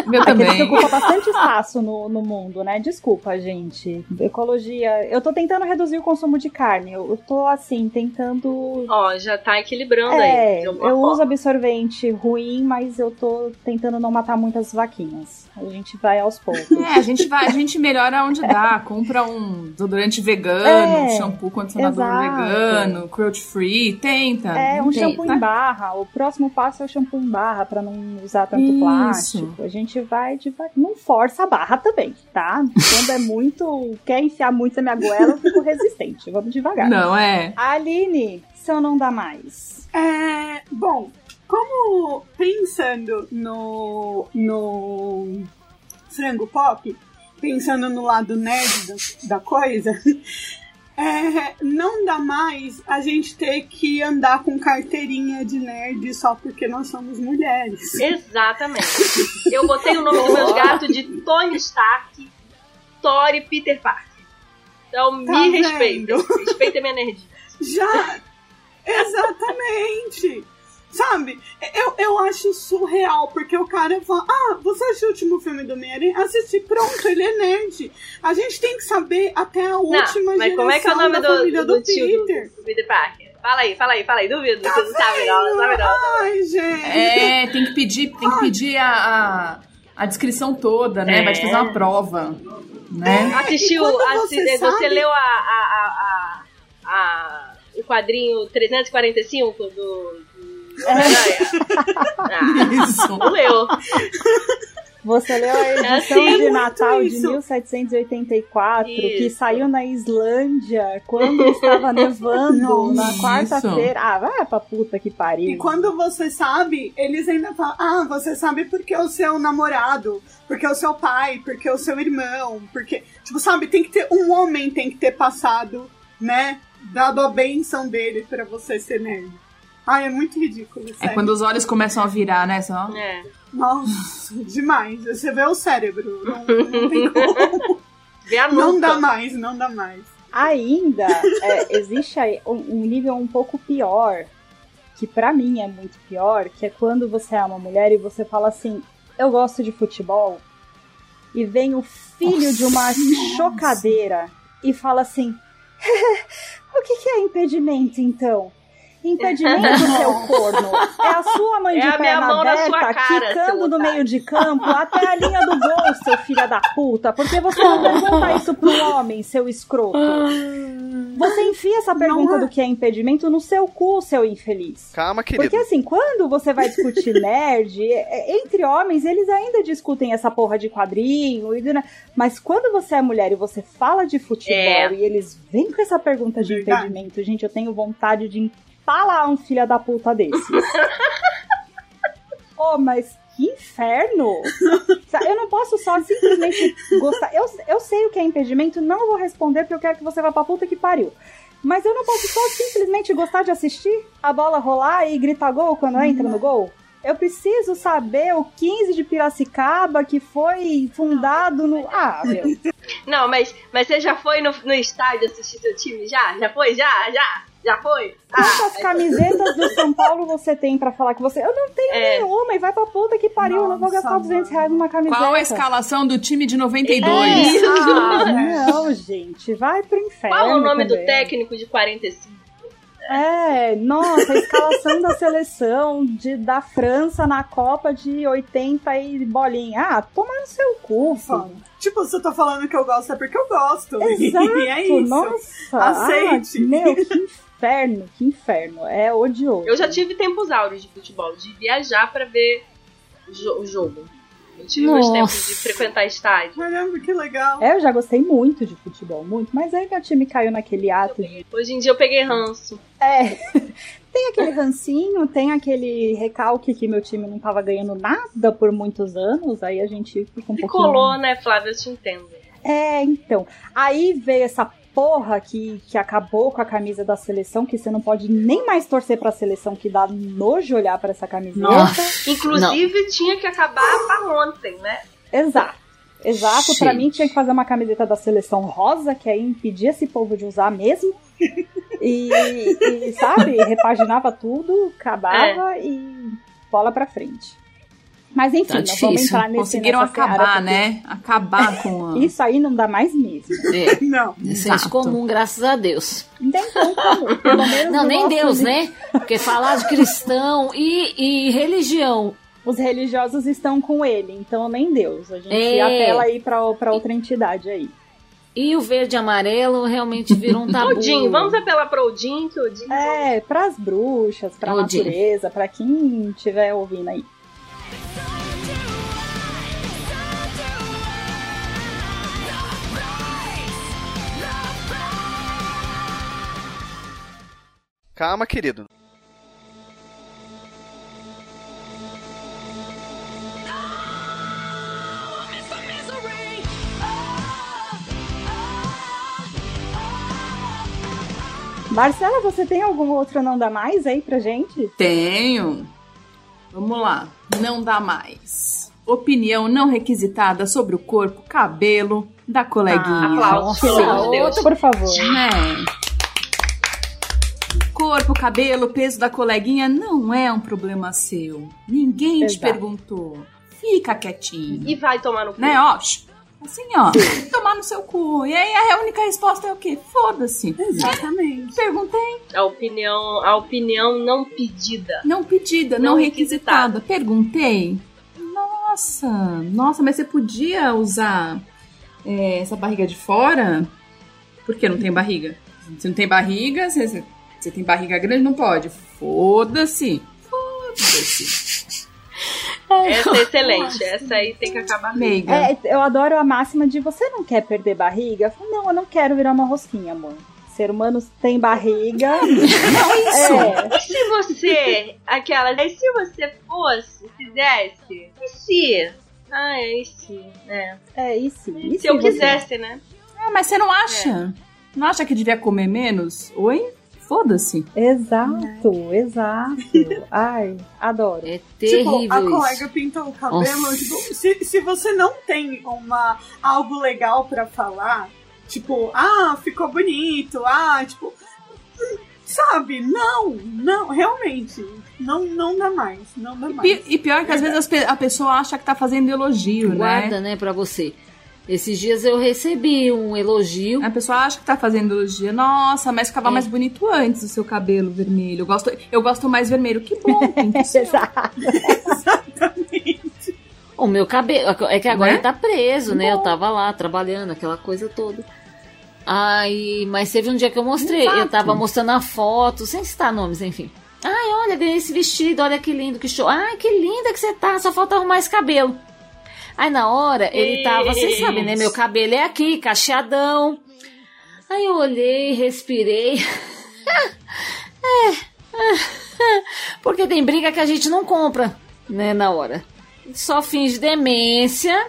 Meu Aquele que também. ocupa bastante espaço no, no mundo, né? Desculpa, gente. Ecologia. Eu tô tentando reduzir o consumo de carne. Eu, eu tô, assim, tentando. Ó, já tá equilibrando É, aí. eu forma. uso absorvente ruim, mas eu tô tentando não matar muitas vaquinhas. A gente vai aos poucos. É, a gente vai, a gente melhora onde dá. Compra um desodorante vegano, É, um shampoo condicionador exato. vegano, cruelty free, tenta. É, um Tem, shampoo em barra. O próximo passo é o shampoo em barra, pra não usar tanto Isso. plástico. A gente vai devagar. Não força a barra também, tá? Quando é muito. quer enfiar muito na minha goela, eu fico resistente. Vamos devagar. Não, é. Aline, se eu não dá mais. É, bom, como pensando no, no frango pop, pensando no lado nerd da coisa, é, não dá mais a gente ter que andar com carteirinha de nerd só porque nós somos mulheres. Exatamente. Eu botei o nome dos meus gatos de Tony Stark, Thor e Peter Parker. Então Tá me vendo? respeitem. Respeitem minha energia. Já! Exatamente! Sabe, eu, eu acho surreal, porque o cara fala: Ah, você assistiu o último filme do Homem-Aranha? Assisti, pronto, ele é nerd. A gente tem que saber até a última Não, mas geração como é que é o nome da do, família do, do, do, Peter. do Peter Parker? Fala aí, fala aí, fala aí. Duvido, você não sabe não, não sabe não. Ai, gente. É, tem que pedir, tem que pedir a, a, a descrição toda, né? É. Vai te fazer uma prova. Né? Assistiu, E quando assi- você você, sabe- leu a, a, a, a, a- o quadrinho 345 do, do? Ah, Isso. leu. Você leu a edição É assim, de Natal de isso. 1784, que Isso. saiu na Islândia quando estava nevando na quarta-feira. Ah, vai pra puta que pariu. E quando você sabe, eles ainda falam: Ah, você sabe porque é o seu namorado, porque é o seu pai, porque é o seu irmão, porque. Tipo, sabe, tem que ter. Um homem tem que ter passado, né? Dado a benção dele pra você ser nerd. Ai, é muito ridículo. É sério. quando os olhos começam a virar, né? Só. É. Nossa, demais. Você vê o cérebro. Não, não tem como. Vê a nuca. Não dá mais, não dá mais. Ainda é, existe aí um, nível um pouco pior, que pra mim é muito pior, que é quando você é uma mulher e você fala assim, eu gosto de futebol, e vem o filho de uma chocadeira e fala assim, o que, que é impedimento então? Impedimento, seu corno. É a sua mãe É de minha perna aberta, quicando no meio de campo até a linha do gol, seu filho da puta. Porque você não pergunta isso pro homem, seu escroto. Você enfia essa pergunta é. do que é impedimento no seu cu, seu infeliz. Calma, querido. Porque assim, quando você vai discutir nerd, é- entre homens, eles ainda discutem essa porra de quadrinho, mas quando você é mulher e você fala de futebol É. e eles vêm com essa pergunta de impedimento, gente, eu tenho vontade de empalar um filho da puta desse. oh, mas que inferno! Eu não posso só simplesmente gostar. Eu, eu sei o que é impedimento, não vou responder porque eu quero que você vá pra puta que pariu. Mas eu não posso só simplesmente gostar de assistir a bola rolar e gritar gol quando entra no gol. Eu preciso saber o 15 de Piracicaba que foi fundado no. Ah, meu. Não, mas, mas você já foi no, no estádio assistir seu time? Já? Já foi? Já? Já? Já foi? Quantas camisetas do São Paulo você tem pra falar que você. Eu não tenho É. nenhuma e vai pra puta que pariu. eu não vou Nossa, gastar 200 reais numa camiseta. Qual a escalação do time de 92? É. Ah, não, gente. Vai pro inferno. Qual é o nome do também. técnico de 45? É, nossa, a escalação da seleção de, da França na Copa de 80 e bolinha. Ah, toma no seu cu. Tipo, se eu tô falando que eu gosto é porque eu gosto. Exato, E é isso. nossa. Aceite. Ah, meu, que inferno, que inferno. É odioso. Eu já tive tempos áureos de futebol, de viajar pra ver o, jo- o jogo. Eu tive meus Nossa. tempos de frequentar estádio. Caramba, que legal. É, eu já gostei muito de futebol, muito. Mas aí meu time caiu naquele ato de. Hoje em dia eu peguei ranço. É. Tem aquele rancinho, tem aquele recalque que meu time não tava ganhando nada por muitos anos, aí a gente fica um pouquinho. Tricolor, né, Flávia? Eu te entendo. É, então. Aí veio essa porra que, que acabou com a camisa da seleção, que você não pode nem mais torcer pra seleção, que dá nojo olhar pra essa camiseta. Nossa. Inclusive, tinha que acabar pra ontem, né? Exato. Exato, pra Gente. mim tinha que fazer uma camiseta da seleção rosa, que aí impedia esse povo de usar mesmo. E, e, sabe, repaginava tudo, acabava e bola pra frente. Mas enfim, Tá nós vamos difícil. entrar nesse Conseguiram acabar, porque né? Acabar com a. Isso aí não dá mais mesmo. É, Não. É senso Exato. comum, graças a Deus. Nem tão comum, pelo menos Não, nem Deus, né? Porque falar de cristão e, e religião. Os religiosos estão com ele, então nem Deus. A gente É. apela aí pra, pra outra entidade aí. E o verde e amarelo realmente virou um tabu. Odin, vamos apelar pro Odin, que o Odin. É, pras bruxas, pra Odin. natureza, pra quem estiver ouvindo aí. Calma, querido. Marcela, você tem algum outro não dá mais aí pra gente? Tenho. Vamos lá. Não dá mais. Opinião não requisitada sobre o corpo, cabelo da coleguinha. Aplausos, Nossa, pelo amor de Deus. Por favor. né? Corpo, cabelo, peso da coleguinha não é um problema seu. Ninguém te Exato. perguntou. Fica quietinho. E vai tomar no cu. Né, ó? Assim, ó. Tomar no seu cu. E aí a única resposta é o quê? Foda-se. Exatamente. Perguntei. A opinião, a opinião não pedida. Não pedida, não, Não requisitada. Perguntei. Nossa, nossa, mas você podia usar é, essa barriga de fora? Por que não tem barriga? Se não tem barriga, você, você tem barriga grande, não pode. Foda-se. Foda-se. Essa é excelente. Essa aí tem que acabar mesmo. É, eu adoro a máxima de você não quer perder barriga? Eu falo, não, eu não quero virar uma rosquinha, amor. Ser humano tem barriga. é, E se você, aquela, e se você fosse, fizesse? E se? Ah, é, e se? É. é isso. E Se eu você? quisesse, né? Ah, mas você não acha? Não acha que devia comer menos? Oi? Foda-se. Exato, exato. Ai, adoro. É Tipo, terrível a isso. colega pintou o cabelo. Tipo, se, se você não tem uma, algo legal pra falar, tipo, ah, ficou bonito, ah, tipo. Sabe? Não, não, realmente. Não, não dá mais. Não dá mais. Pi- E pior que às vezes as pe- a pessoa acha que tá fazendo elogio, Guarda, né? né, pra você. Esses dias eu recebi um elogio. A pessoa acha que tá fazendo elogio. Nossa, mas ficava É. mais bonito antes o seu cabelo vermelho. Eu gosto, eu gosto mais vermelho. Que bom. Exato. Exatamente. O meu cabelo. É que agora Né? tá preso, né? Eu tava lá trabalhando, aquela coisa toda. Ai, mas teve um dia que eu mostrei. Eu Exato. tava mostrando a foto, sem citar nomes, enfim. Ai, olha, ganhei esse vestido, olha que lindo, que show. Ai, que linda que você tá, só falta arrumar esse cabelo. Aí na hora ele tava, vocês sabem, né? Meu cabelo é aqui, cacheadão. Aí eu olhei, respirei. É, Porque tem briga que a gente não compra, né, na hora. Só finge demência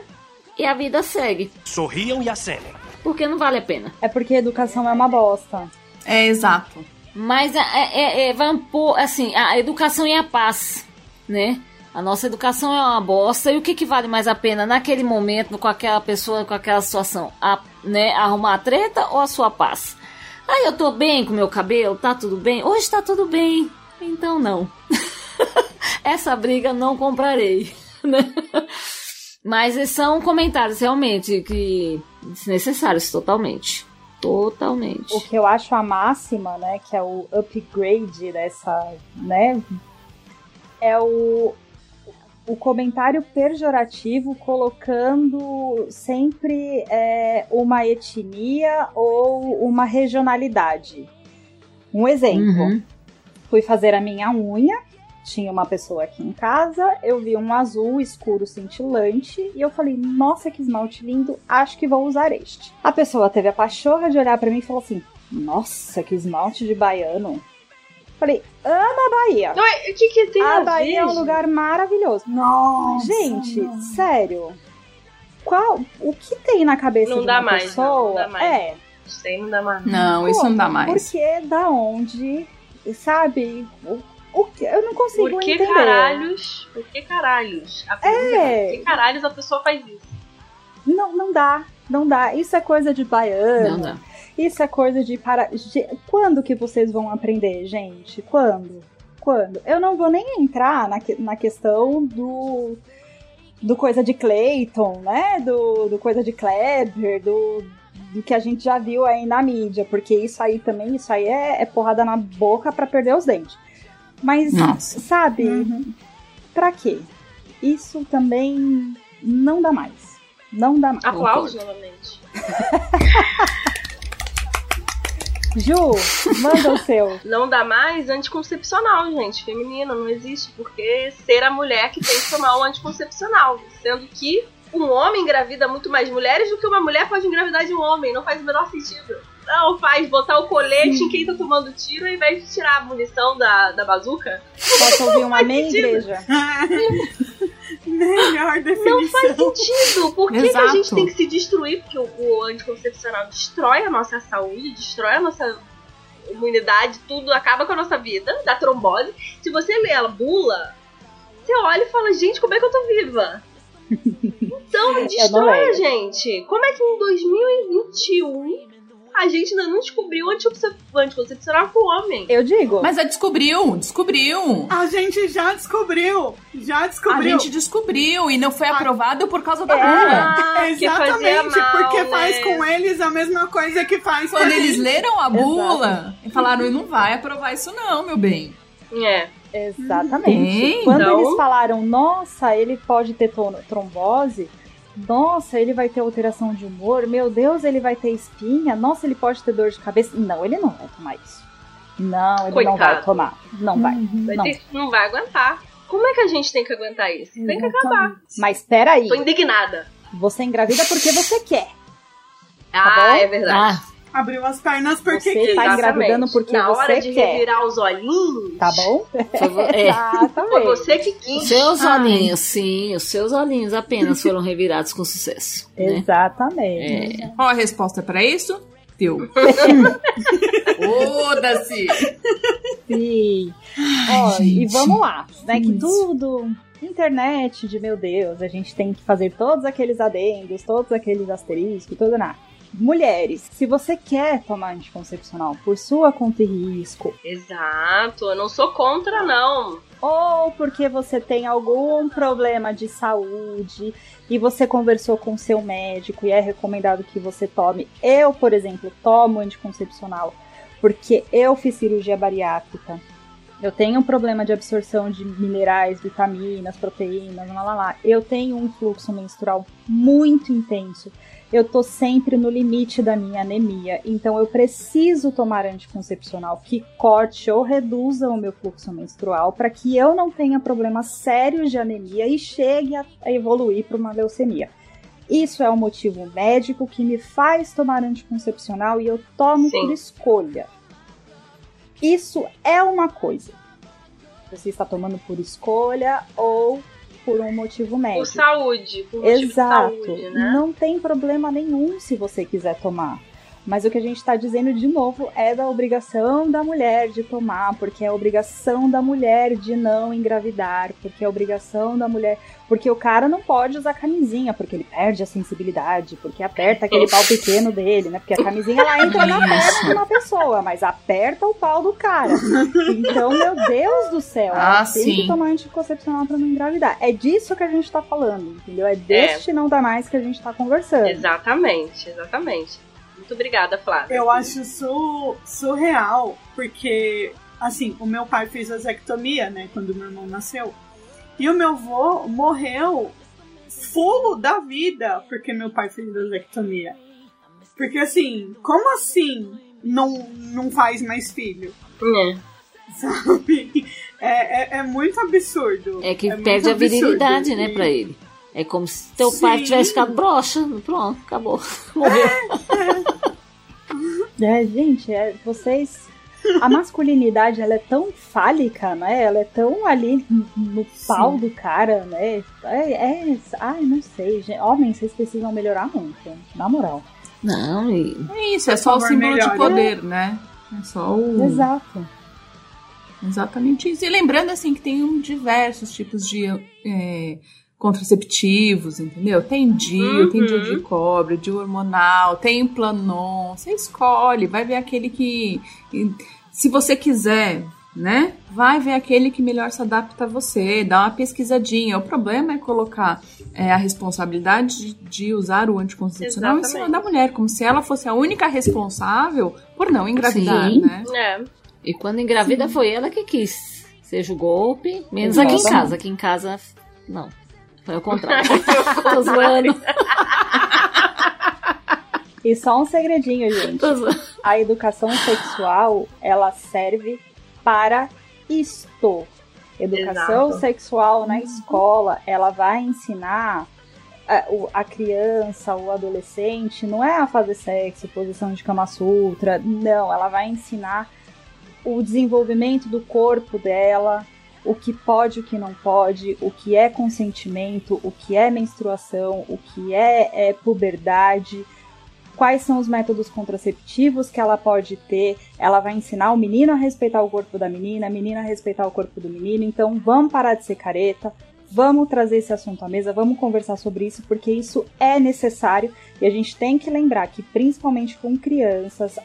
e a vida segue. Sorriam e acenem. Porque não vale a pena. É porque educação é uma bosta. É, exato. Mas é, é, é, vamos pôr, assim, a educação e a paz, né? A nossa educação é uma bosta. E o que, que vale mais a pena naquele momento, com aquela pessoa, com aquela situação? A, né, arrumar a treta ou a sua paz? Ah, eu tô bem com meu cabelo? Tá tudo bem? Hoje tá tudo bem. Então não. Essa briga não comprarei. né? Mas são comentários realmente que desnecessários totalmente. Totalmente. O que eu acho a máxima, né, que é o upgrade dessa, né, é o, o comentário pejorativo colocando sempre é, uma etnia ou uma regionalidade. Um exemplo. Uhum. Fui fazer a minha unha, tinha uma pessoa aqui em casa, eu vi um azul escuro cintilante e eu falei: "Nossa, que esmalte lindo, acho que vou usar este". A pessoa teve a pachorra de olhar pra mim e falou assim: "Nossa, que esmalte de baiano". Falei: "Amo a Bahia". Não, o que que tem a, A Bahia é um lugar maravilhoso. Nossa. Gente, não. sério. Qual, o que tem na cabeça Não de dá uma mais, pessoa? não, não dá mais. É, Isso aí não dá mais. Não, isso não dá mais. Porque da onde, sabe? O, o que eu não consigo Por que entender. caralhos? Por que caralhos? A É. Por que caralhos a pessoa faz isso? Não, não dá, não dá. Isso é coisa de baiano. Não dá. Isso é coisa de para. Quando que vocês vão aprender, gente? Quando? Quando? Eu não vou nem entrar na, que- na questão do. Do coisa de Clayton, né? Do, do coisa de Kleber, do, do que a gente já viu aí na mídia, porque isso aí também, isso aí é, é porrada na boca pra perder os dentes. Mas, Nossa. sabe, Uhum. pra quê? Isso também não dá mais. Não dá mais. Aplausos novamente. Ju, manda o seu. Não dá mais anticoncepcional, gente. Feminino, não existe. Porque ser a mulher que tem que tomar o anticoncepcional. Sendo que um homem engravida muito mais mulheres do que uma mulher pode engravidar de um homem. Não faz o menor sentido. Não faz botar o colete em quem tá tomando tiro ao invés de tirar a munição da, da bazuca. Posso ouvir uma amém, igreja? Melhor definição. Não faz sentido. Por que, que a gente tem que se destruir? Porque o, o anticoncepcional destrói a nossa saúde, destrói a nossa imunidade, tudo acaba com a nossa vida, dá trombose. Se você lê a bula, você olha e fala, gente, como é que eu tô viva? Então, destrói a gente. Como é que em 2021 a gente ainda não descobriu o anticoncep- o anticoncepcional pro homem? Eu digo. Mas a descobriu, descobriu. A gente já descobriu. Já A descobriu. gente descobriu e não foi Ah. aprovado por causa da É. bula. Ah, que fazia Exatamente, mal, porque né? faz com eles a mesma coisa que faz com Quando a eles gente. leram a bula e falaram, não vai aprovar isso não, meu bem. É. Exatamente. Tem, Quando então. eles falaram, nossa, ele pode ter trombose, nossa, ele vai ter alteração de humor, meu Deus, ele vai ter espinha, nossa, ele pode ter dor de cabeça. Não, ele não vai tomar isso. Não, ele não vai Coitado. tomar. Não vai. Vai Não. não vai aguentar. Como é que a gente tem que aguentar isso? Tem que acabar. Mas peraí, Tô indignada. você engravida porque você quer. Ah, bom? é verdade. Ah, Abriu as pernas porque Você quis. tá Exatamente. engravidando porque Na hora você de quer. revirar os olhinhos, Tá bom? foi, vo- é. Exatamente. foi você que quis. seus Ai. olhinhos, sim, os seus olhinhos apenas foram revirados com sucesso. Né? Exatamente. É. Qual a resposta pra isso? Teu. Foda-se! Sim. Ó, e vamos lá, né? Que tudo. Internet de meu Deus, a gente tem que fazer todos aqueles adendos, todos aqueles asteriscos, tudo nada. Mulheres, se você quer tomar anticoncepcional por sua conta e risco, Exato, eu não sou contra, não. ou porque você tem algum problema de saúde e você conversou com seu médico e é recomendado que você tome. Eu, por exemplo, tomo anticoncepcional porque eu fiz cirurgia bariátrica. Eu tenho um problema de absorção de minerais, vitaminas, proteínas, lá, lá, lá. Eu tenho um fluxo menstrual muito intenso. Eu tô sempre no limite da minha anemia, então eu preciso tomar anticoncepcional que corte ou reduza o meu fluxo menstrual para que eu não tenha problemas sérios de anemia e chegue a, evoluir para uma leucemia. Isso é o motivo médico que me faz tomar anticoncepcional e eu tomo Sim. por escolha. Isso é uma coisa. Você está tomando por escolha ou por um motivo Por médico. saúde, por motivo de Exato. saúde, né? Não tem problema nenhum se você quiser tomar. Mas o que a gente está dizendo de novo é da obrigação da mulher de tomar, porque é a obrigação da mulher de não engravidar, porque é a obrigação da mulher. Porque o cara não pode usar camisinha, porque ele perde a sensibilidade, porque aperta aquele pau pequeno dele, né? Porque a camisinha ela entra na perna de uma pessoa, mas aperta o pau do cara. Então, meu Deus do céu, Ah, tem sim. que tomar anticoncepcional pra não engravidar. É disso que a gente tá falando, entendeu? É deste não dá mais que a gente tá conversando. Exatamente, exatamente. Muito obrigada, Flávia. Eu acho isso surreal, porque, assim, o meu pai fez vasectomia, né, quando meu irmão nasceu. E o meu avô morreu fulo da vida porque meu pai fez vasectomia. Porque, assim, como assim não, não faz mais filho? É. Sabe? É, é, é muito absurdo. É que muito perde a absurdo. virilidade, né, pra ele. É como se teu Sim. pai tivesse ficado broxa. Pronto, acabou. Morreu. É, gente, é, vocês. A masculinidade ela é tão fálica, né? Ela é tão ali no- pau do cara, né? É, é, ai, não sei, gente. Homens, vocês precisam melhorar muito, na moral. Não, e É isso, é só o símbolo melhore. de poder, né? É só o. Exato. Exatamente isso. E lembrando, assim, que tem um diversos tipos de é, contraceptivos, entendeu? Tem DIU, Uhum. tem DIU de cobre, DIU hormonal, tem Planon. Você escolhe, vai ver aquele que. Se você quiser, né? Vai ver aquele que melhor se adapta a você, dá uma pesquisadinha. O problema é colocar é, a responsabilidade de, de usar o anticoncepcional em cima Exatamente. da mulher, como se ela fosse a única responsável por não engravidar, Sim. né? É. E quando engravida foi ela que quis. Seja o golpe, menos aqui em Exatamente. casa. Aqui em casa, não. Foi ao contrário. Tô zoando. E só um segredinho, gente. A educação sexual, ela serve para isto. Educação Exato. sexual na escola, ela vai ensinar a, o- a criança, o adolescente, não é a fazer sexo, posição de Kama Sutra, não, ela vai ensinar o desenvolvimento do corpo dela, o que pode, o que não pode, o que é consentimento, o que é menstruação, o que é, é puberdade, quais são os métodos contraceptivos que ela pode ter. Ela vai ensinar o menino a respeitar o corpo da menina, a menina a respeitar o corpo do menino. Então vamos parar de ser careta, vamos trazer esse assunto à mesa, vamos conversar sobre isso, porque isso é necessário e a gente tem que lembrar que, principalmente com crianças,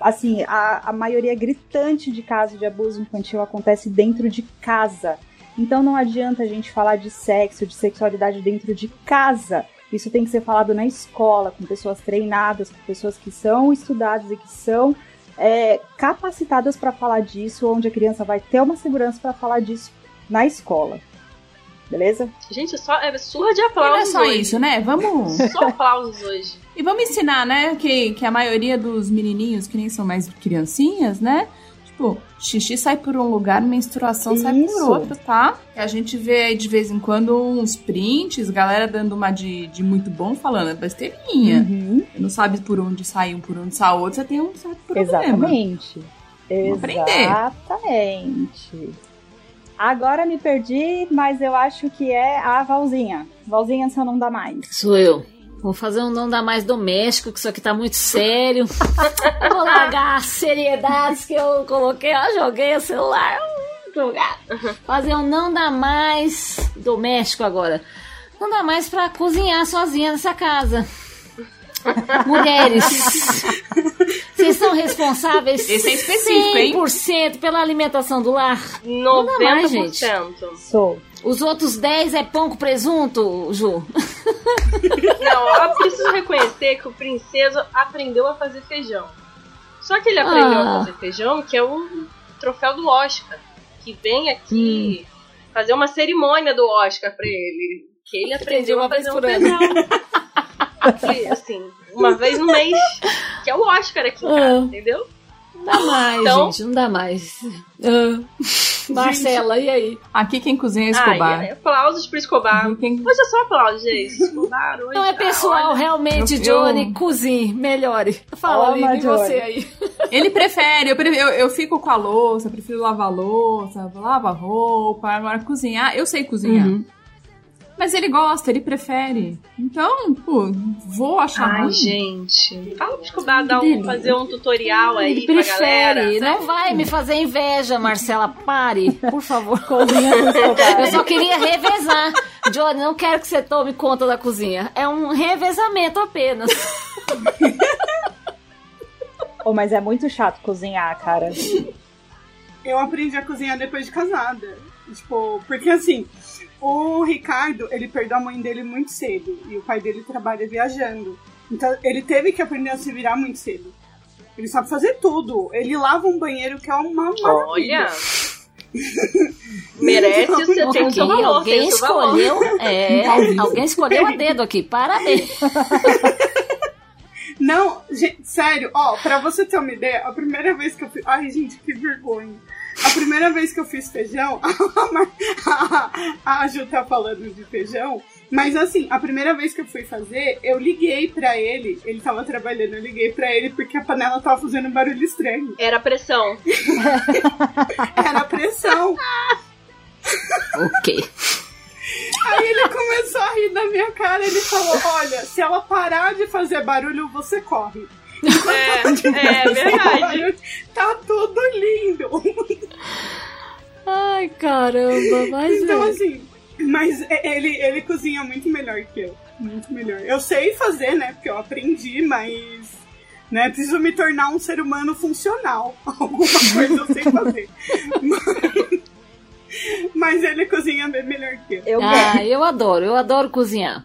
assim, a, a maioria gritante de casos de abuso infantil acontece dentro de casa. Então não adianta a gente falar de sexo, de sexualidade dentro de casa. Isso tem que ser falado na escola, com pessoas treinadas, com pessoas que são estudadas e que são é, capacitadas para falar disso, onde a criança vai ter uma segurança para falar disso na escola. Beleza? Gente, só é surra de E não é aplausos só hoje. isso, né? Vamos. Só aplausos hoje. E vamos ensinar, né, que, que a maioria dos menininhos que nem são mais criancinhas, né? Tipo, xixi sai por um lugar, menstruação sai por Isso. outro, tá? E a gente vê aí de vez em quando uns prints, galera dando uma de, de muito bom falando, é besteirinha. Uhum. Não sabe por onde sai um, por onde sai outro, você tem um certo problema. Exatamente. Vamos aprender. Agora me perdi, mas eu acho que é a Valzinha. Valzinha, seu não dá mais. Sou eu. Vou fazer um não dá mais doméstico, que isso aqui tá muito sério. Vou largar as seriedades que eu coloquei, ó, joguei o celular. Jogar. Fazer um não dá mais doméstico agora. Não dá mais pra cozinhar sozinha nessa casa. Mulheres, vocês são responsáveis Esse é específico, hein? 100% pela alimentação do lar. Não dá mais, 90%. Sou. Os outros 10 é pão com presunto, Ju. Não, eu preciso reconhecer que o princeso aprendeu a fazer feijão. Só que ele aprendeu Ah. a fazer feijão, que é o troféu do Oscar. Que vem aqui fazer uma cerimônia do Oscar pra ele. Que ele aprendeu a fazer um feijão. Assim, uma vez no mês. Que é o Oscar aqui, cara, Ah. entendeu? Não dá mais, Então- gente, não dá mais. Ah. Marcela, e aí? Aqui quem cozinha é Escobar. Ai, aplausos pro Escobar. Quem... Hoje é só aplausos, gente. Escobar hoje. Não é tá, pessoal, olha. realmente, eu- Johnny, cozinhe, melhore. Fala, Aline, e você aí? Ele prefere, eu, pre- eu, eu fico com a louça, prefiro lavar a louça, lavar roupa, agora cozinhar. Eu sei cozinhar. Uhum. Mas ele gosta, ele prefere. Então, pô, vou achar Ai, ruim. gente. Fala pro Escobar dar um, fazer um tutorial aí Ele pra galera. prefere, não vai me fazer inveja, Marcela, pare, por favor. Cozinha. Eu só queria revezar. Johnny, não quero que você tome conta da cozinha. É um revezamento apenas. Oh, mas é muito chato cozinhar, cara. Eu aprendi a cozinhar depois de casada. Tipo, porque assim, o Ricardo, ele perdeu a mãe dele muito cedo. E o pai dele trabalha viajando. Então ele teve que aprender a se virar muito cedo. Ele sabe fazer tudo. Ele lava um banheiro que é uma maravilha. Olha. Merece, você tem o Ok, seu valor. alguém tem seu valor. escolheu. É, alguém escolheu a dedo aqui. Parabéns. Não, gente, sério, ó, pra você ter uma ideia, a primeira vez que eu fiz. Ai, gente, que vergonha. A primeira vez que eu fiz feijão, a, a, a Ju tá falando de feijão, mas assim, a primeira vez que eu fui fazer, eu liguei pra ele, ele tava trabalhando, eu liguei pra ele porque a panela tava fazendo um barulho estranho. Era pressão. Era pressão. ok. Aí ele começou a rir da minha cara, ele falou: Olha, se ela parar de fazer barulho, você corre. É, é verdade. Tá tudo lindo. Ai, caramba, mas Então, é. assim, mas é- ele, ele cozinha muito melhor que eu. Muito melhor. Eu sei fazer, né? Porque eu aprendi, mas. Né, preciso me tornar um ser humano funcional. Alguma coisa eu sei fazer. mas, mas ele cozinha bem melhor que eu. Eu. Ah, eu adoro, eu adoro cozinhar.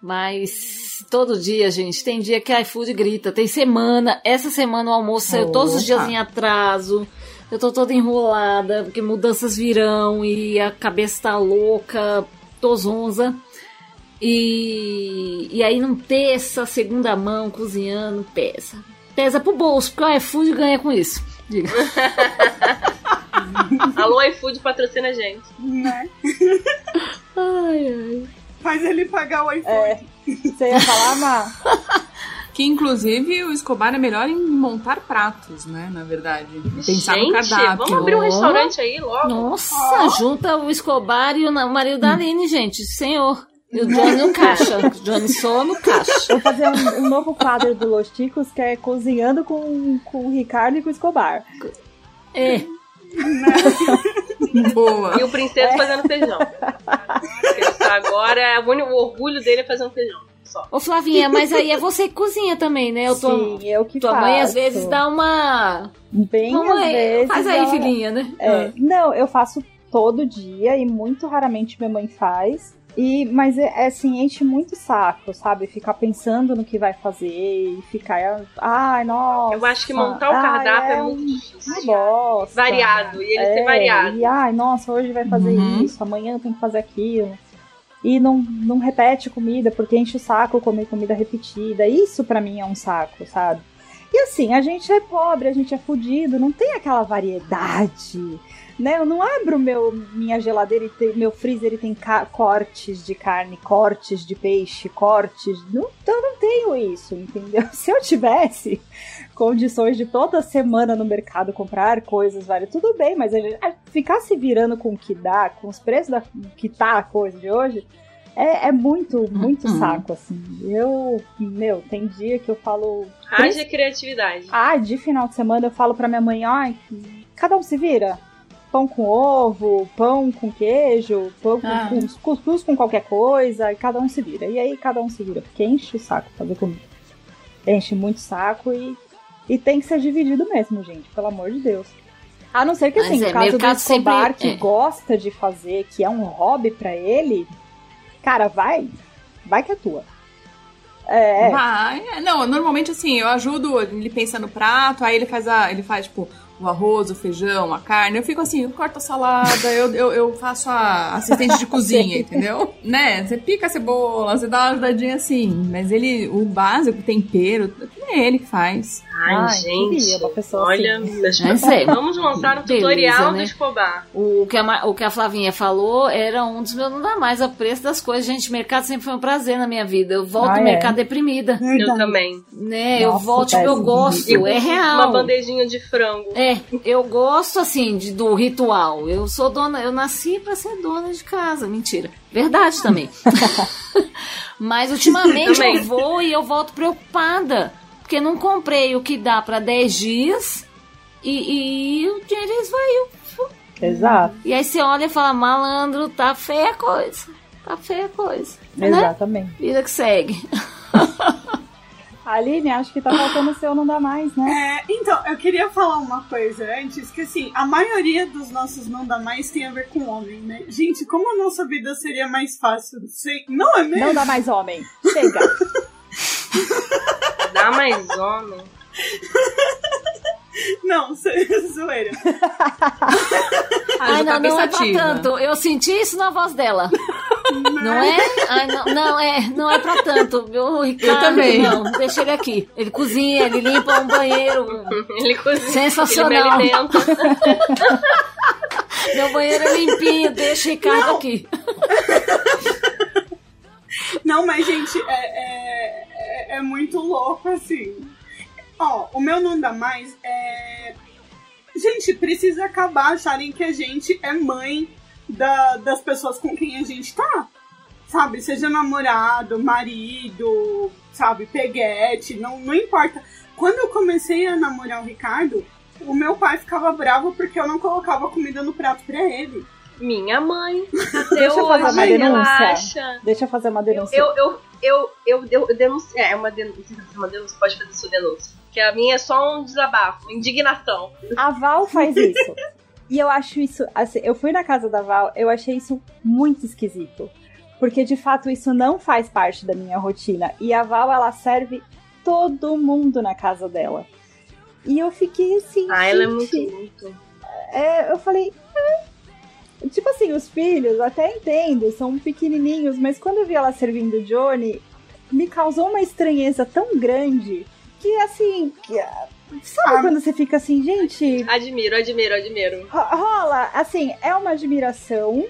Mas todo dia, gente, tem dia que a iFood grita, tem semana, essa semana o almoço saiu todos os dias em atraso. Eu tô toda enrolada, porque mudanças virão e a cabeça tá louca, tô zonza. E, e aí não ter essa segunda mão cozinhando pesa. Pesa pro bolso, porque o iFood ganha com isso. Diga. Alô, iFood patrocina a gente. Né? Ai, ai. Faz ele pagar o iPhone. É. Você ia falar, Má? Que inclusive o Escobar é melhor em montar pratos, né? Na verdade. Pensar no gente, cardápio. vamos abrir um restaurante aí logo. Nossa, junta o Escobar e o marido da Aline, gente. Senhor. E o Johnny no caixa. O Johnny só no caixa. Vou fazer um, um novo quadro do Los Ticos que é cozinhando com, com o Ricardo e com o Escobar. É. Boa. E o princeso fazendo feijão. Agora, o único- o orgulho dele é fazer um feijão. Só. Ô, Flavinha, mas aí é você que cozinha também, né? Eu tô... Sim, eu que Tua faço. mãe às vezes dá uma. Bem Mamãe, às vezes. faz aí, ela- filhinha, né? É, não, eu faço todo dia e muito raramente minha mãe faz. E, mas é, é assim, enche muito o saco, sabe? Ficar pensando no que vai fazer e ficar. Ai, nossa. Eu acho que montar o ai, cardápio é, é muito um- difícil. Bosta. Variado, e ele ser É, variado. E ai, nossa, hoje vai fazer Uhum. isso, amanhã tem que fazer aquilo. E não, não repete comida, porque enche o saco comer comida repetida. Isso pra mim é um saco, sabe? E assim, a gente é pobre, a gente é fudido, não tem aquela variedade. Né? Eu não abro meu, minha geladeira e tem, meu freezer e tem cortes de carne, cortes de peixe, cortes. Não, então eu não tenho isso, entendeu? Se eu tivesse, condições de toda semana no mercado comprar coisas várias, tudo bem, mas a gente- a- ficar se virando com o que dá, com os preços da, que tá a coisa de hoje, É, é muito, muito Uhum. saco, assim. Eu, meu, tem dia que eu falo. Haja criatividade. Ah, de final de semana eu falo pra minha mãe, ai, cada um se vira. Pão com ovo, pão com queijo, pão com, Ah. com cuscuz com qualquer coisa, e cada um se vira. E aí cada um se vira, porque enche o saco fazer comida. Enche muito saco e, e tem que ser dividido mesmo, gente, pelo amor de Deus. A não ser que assim, Mas é, o caso do mercado Escobar, sempre- que é. gosta de fazer, que é um hobby pra ele, cara, vai, vai que é tua. É, Vai. é, Não, normalmente assim, eu ajudo ele pensa no prato, aí ele faz a. ele faz, tipo, o arroz, o feijão, a carne. Eu fico assim, eu corto a salada, eu, eu, eu faço a assistente de cozinha, entendeu? Né? Você pica a cebola, você dá uma ajudadinha assim. Mas ele, o básico, o tempero, é ele que faz. Ai, Ai, gente. queria uma pessoa olha, assim. meus- Mas é. vamos lançar um Beleza, tutorial né? do Escobar. O que, a, o que a Flavinha falou era um dos meus não dá mais a preço das coisas. Gente, mercado sempre foi um prazer na minha vida. Eu volto Ah, do é? mercado deprimida. Eu também. Né? eu Nossa, volto tipo, eu gosto. E com É real. Uma bandejinha de frango. É, eu gosto assim de, do ritual. Eu sou dona, eu nasci pra ser dona de casa. Mentira. Verdade também. Mas ultimamente Também. eu vou e eu volto preocupada. Porque não comprei o que dá pra 10 dias e, e o dinheiro esvaiu. exato, E aí você olha e fala, malandro, tá feia a coisa. Tá feia a coisa. Né? exatamente. Vida que segue. Aline, acho que tá faltando o seu não dá mais, né? É, então, eu queria falar uma coisa antes, que assim, a maioria dos nossos não dá mais tem a ver com homem, né? Gente, como a nossa vida seria mais fácil sem. Não é mesmo? Não dá mais homem. Chega. Dá mais homem. Não, zoeira. Ai, já não, tá não é pra tanto. Eu senti isso na voz dela. Não é? Ai, não, não é, não é pra tanto. O Ricardo, também. não, deixa ele aqui. Ele cozinha, ele limpa um banheiro. Ele cozinha. Sensacional. Ele me. Meu banheiro é limpinho, deixa o Ricardo aqui. Não, mas, gente, é, é, é- muito louco, assim. Ó, o meu não dá mais é. Gente, precisa acabar acharem que a gente é mãe da- das pessoas com quem a gente tá. Sabe? Seja namorado, marido, sabe, peguete, não, não importa. Quando eu comecei a namorar o Ricardo, o meu pai ficava bravo porque eu não colocava comida no prato pra ele. Minha mãe. Até Deixa eu fazer uma denúncia. relaxa. Deixa eu fazer uma denúncia. Eu, eu, eu, eu, eu, eu denuncio. É, uma denúncia. Uma denúncia, pode fazer sua denúncia. Que a minha é só um desabafo, indignação. A Val faz isso. E eu acho isso, assim, eu fui na casa da Val, eu achei isso muito esquisito. Porque de fato isso não faz parte da minha rotina. E a Val, ela serve todo mundo na casa dela. E eu fiquei assim. Ah, ela é muito, muito. é, eu falei. "É." Tipo assim, os filhos, até entendo, são pequenininhos, mas quando eu vi ela servindo o Johnny, me causou uma estranheza tão grande que assim. que, sabe Ah. quando você fica assim, gente, Admiro, admiro, admiro. Ro- rola, assim, é uma admiração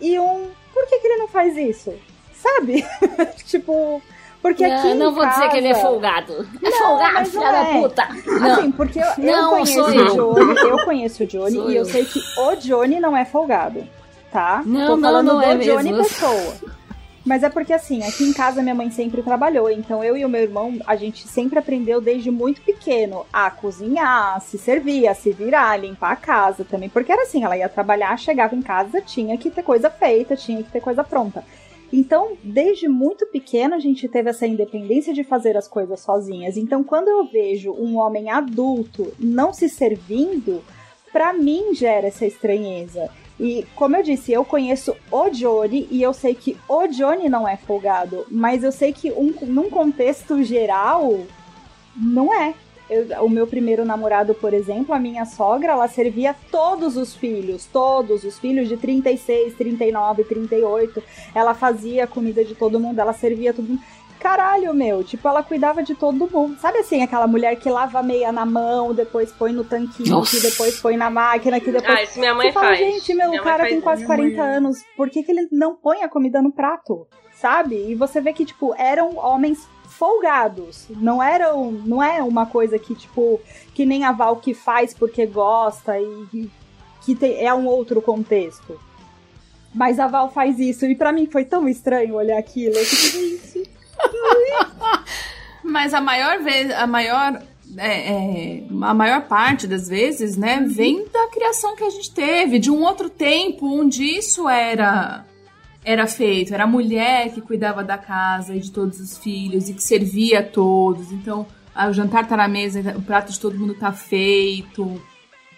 e um. Por que, que ele não faz isso? Sabe? tipo. Porque aqui. não, não em vou dizer que ele é casa- folgado. É Não, folgado, filha não da é. puta. Não. Assim, porque eu, eu Não, conheço sou o eu. Johnny, eu conheço o Johnny Sou e eu eu. sei que o Johnny não é folgado, tá? Não, Tô não, falando não do é Johnny mesmo. pessoa. Mas é porque assim, aqui em casa minha mãe sempre trabalhou, então eu e o meu irmão, a gente sempre aprendeu desde muito pequeno a cozinhar, a se servir, a se virar, a limpar a casa também, porque era assim, ela ia trabalhar, chegava em casa, tinha que ter coisa feita, tinha que ter coisa pronta. Então, desde muito pequeno, a gente teve essa independência de fazer as coisas sozinhas. Então, quando eu vejo um homem adulto não se servindo, pra mim gera essa estranheza. E, como eu disse, eu conheço o Johnny e eu sei que o Johnny não é folgado, mas eu sei que um, num contexto geral, não é. Eu- o meu primeiro namorado, por exemplo, a minha sogra, ela servia todos os filhos, todos os filhos de 36, 39, 38. Ela fazia a comida de todo mundo, ela servia todo mundo. Caralho, meu, tipo, ela cuidava de todo mundo. Sabe assim, aquela mulher que lava meia na mão, depois põe no tanquinho, Nossa. que depois põe na máquina, que depois Ah, isso minha mãe você fala, faz. gente, meu, Minha o mãe cara tem quase Minha mãe 40 é. anos, por que, que ele não põe a comida no prato? Sabe? E você vê que, tipo, eram homens folgados. Não eram. Não é uma coisa que, tipo, que nem a Val que faz porque gosta e, e que tem- é um outro contexto. Mas a Val faz isso. E pra mim foi tão estranho olhar aquilo. Eu gente. Mas a maior vez, a maior é, é, a maior parte das vezes, né, vem da criação que a gente teve, de um outro tempo onde isso era era feito, era a mulher que cuidava da casa e de todos os filhos e que servia a todos. Então, o jantar tá na mesa, o prato de todo mundo tá feito,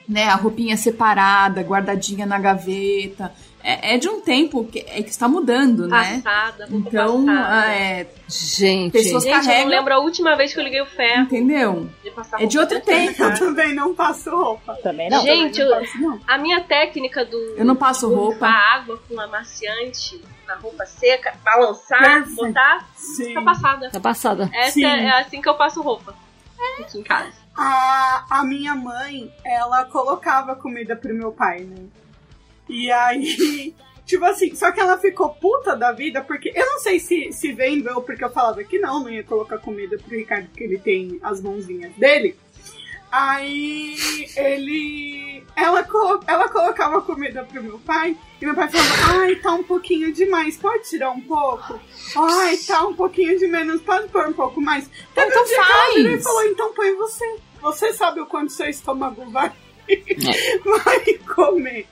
né, a roupinha separada, guardadinha na gaveta é, é, de um tempo que, é, que está mudando, né? Passada, então, passada. É, gente, pessoas gente, carregam... eu não lembro a última vez que eu liguei o ferro. Entendeu? De é de outro tempo. Eu também não passo roupa. Também não. Gente, também não passo, não. a minha técnica do. Eu não passo roupa. água com amaciante na roupa seca, balançar, botar, Sim. tá passada. tá passada. Essa Sim. é, é assim que eu passo roupa. Aqui em casa. A, a minha mãe, ela colocava comida pro meu pai, né? E aí, tipo assim, só que ela ficou puta da vida, porque eu não sei se, se vendo ou porque eu falava que não, não ia colocar comida pro Ricardo, porque ele tem as mãozinhas dele. Aí ele. Ela, colo- ela colocava comida pro meu pai e meu pai falava: Ai, tá um pouquinho demais, pode tirar um pouco? Ai, tá um pouquinho de menos, pode pôr um pouco mais. Teve Então um dia que faz. falou: Então põe você. Você sabe o quanto seu estômago vai, vai comer,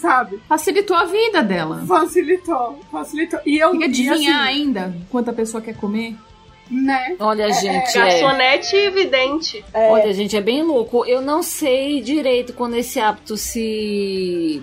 sabe? Facilitou a vida dela. Facilitou, facilitou. E eu Tem que adivinhar assim, ainda quanto a pessoa quer comer. né? Olha, gente, é. Garçonete evidente. Olha, gente, é bem louco. Eu não sei direito quando esse hábito se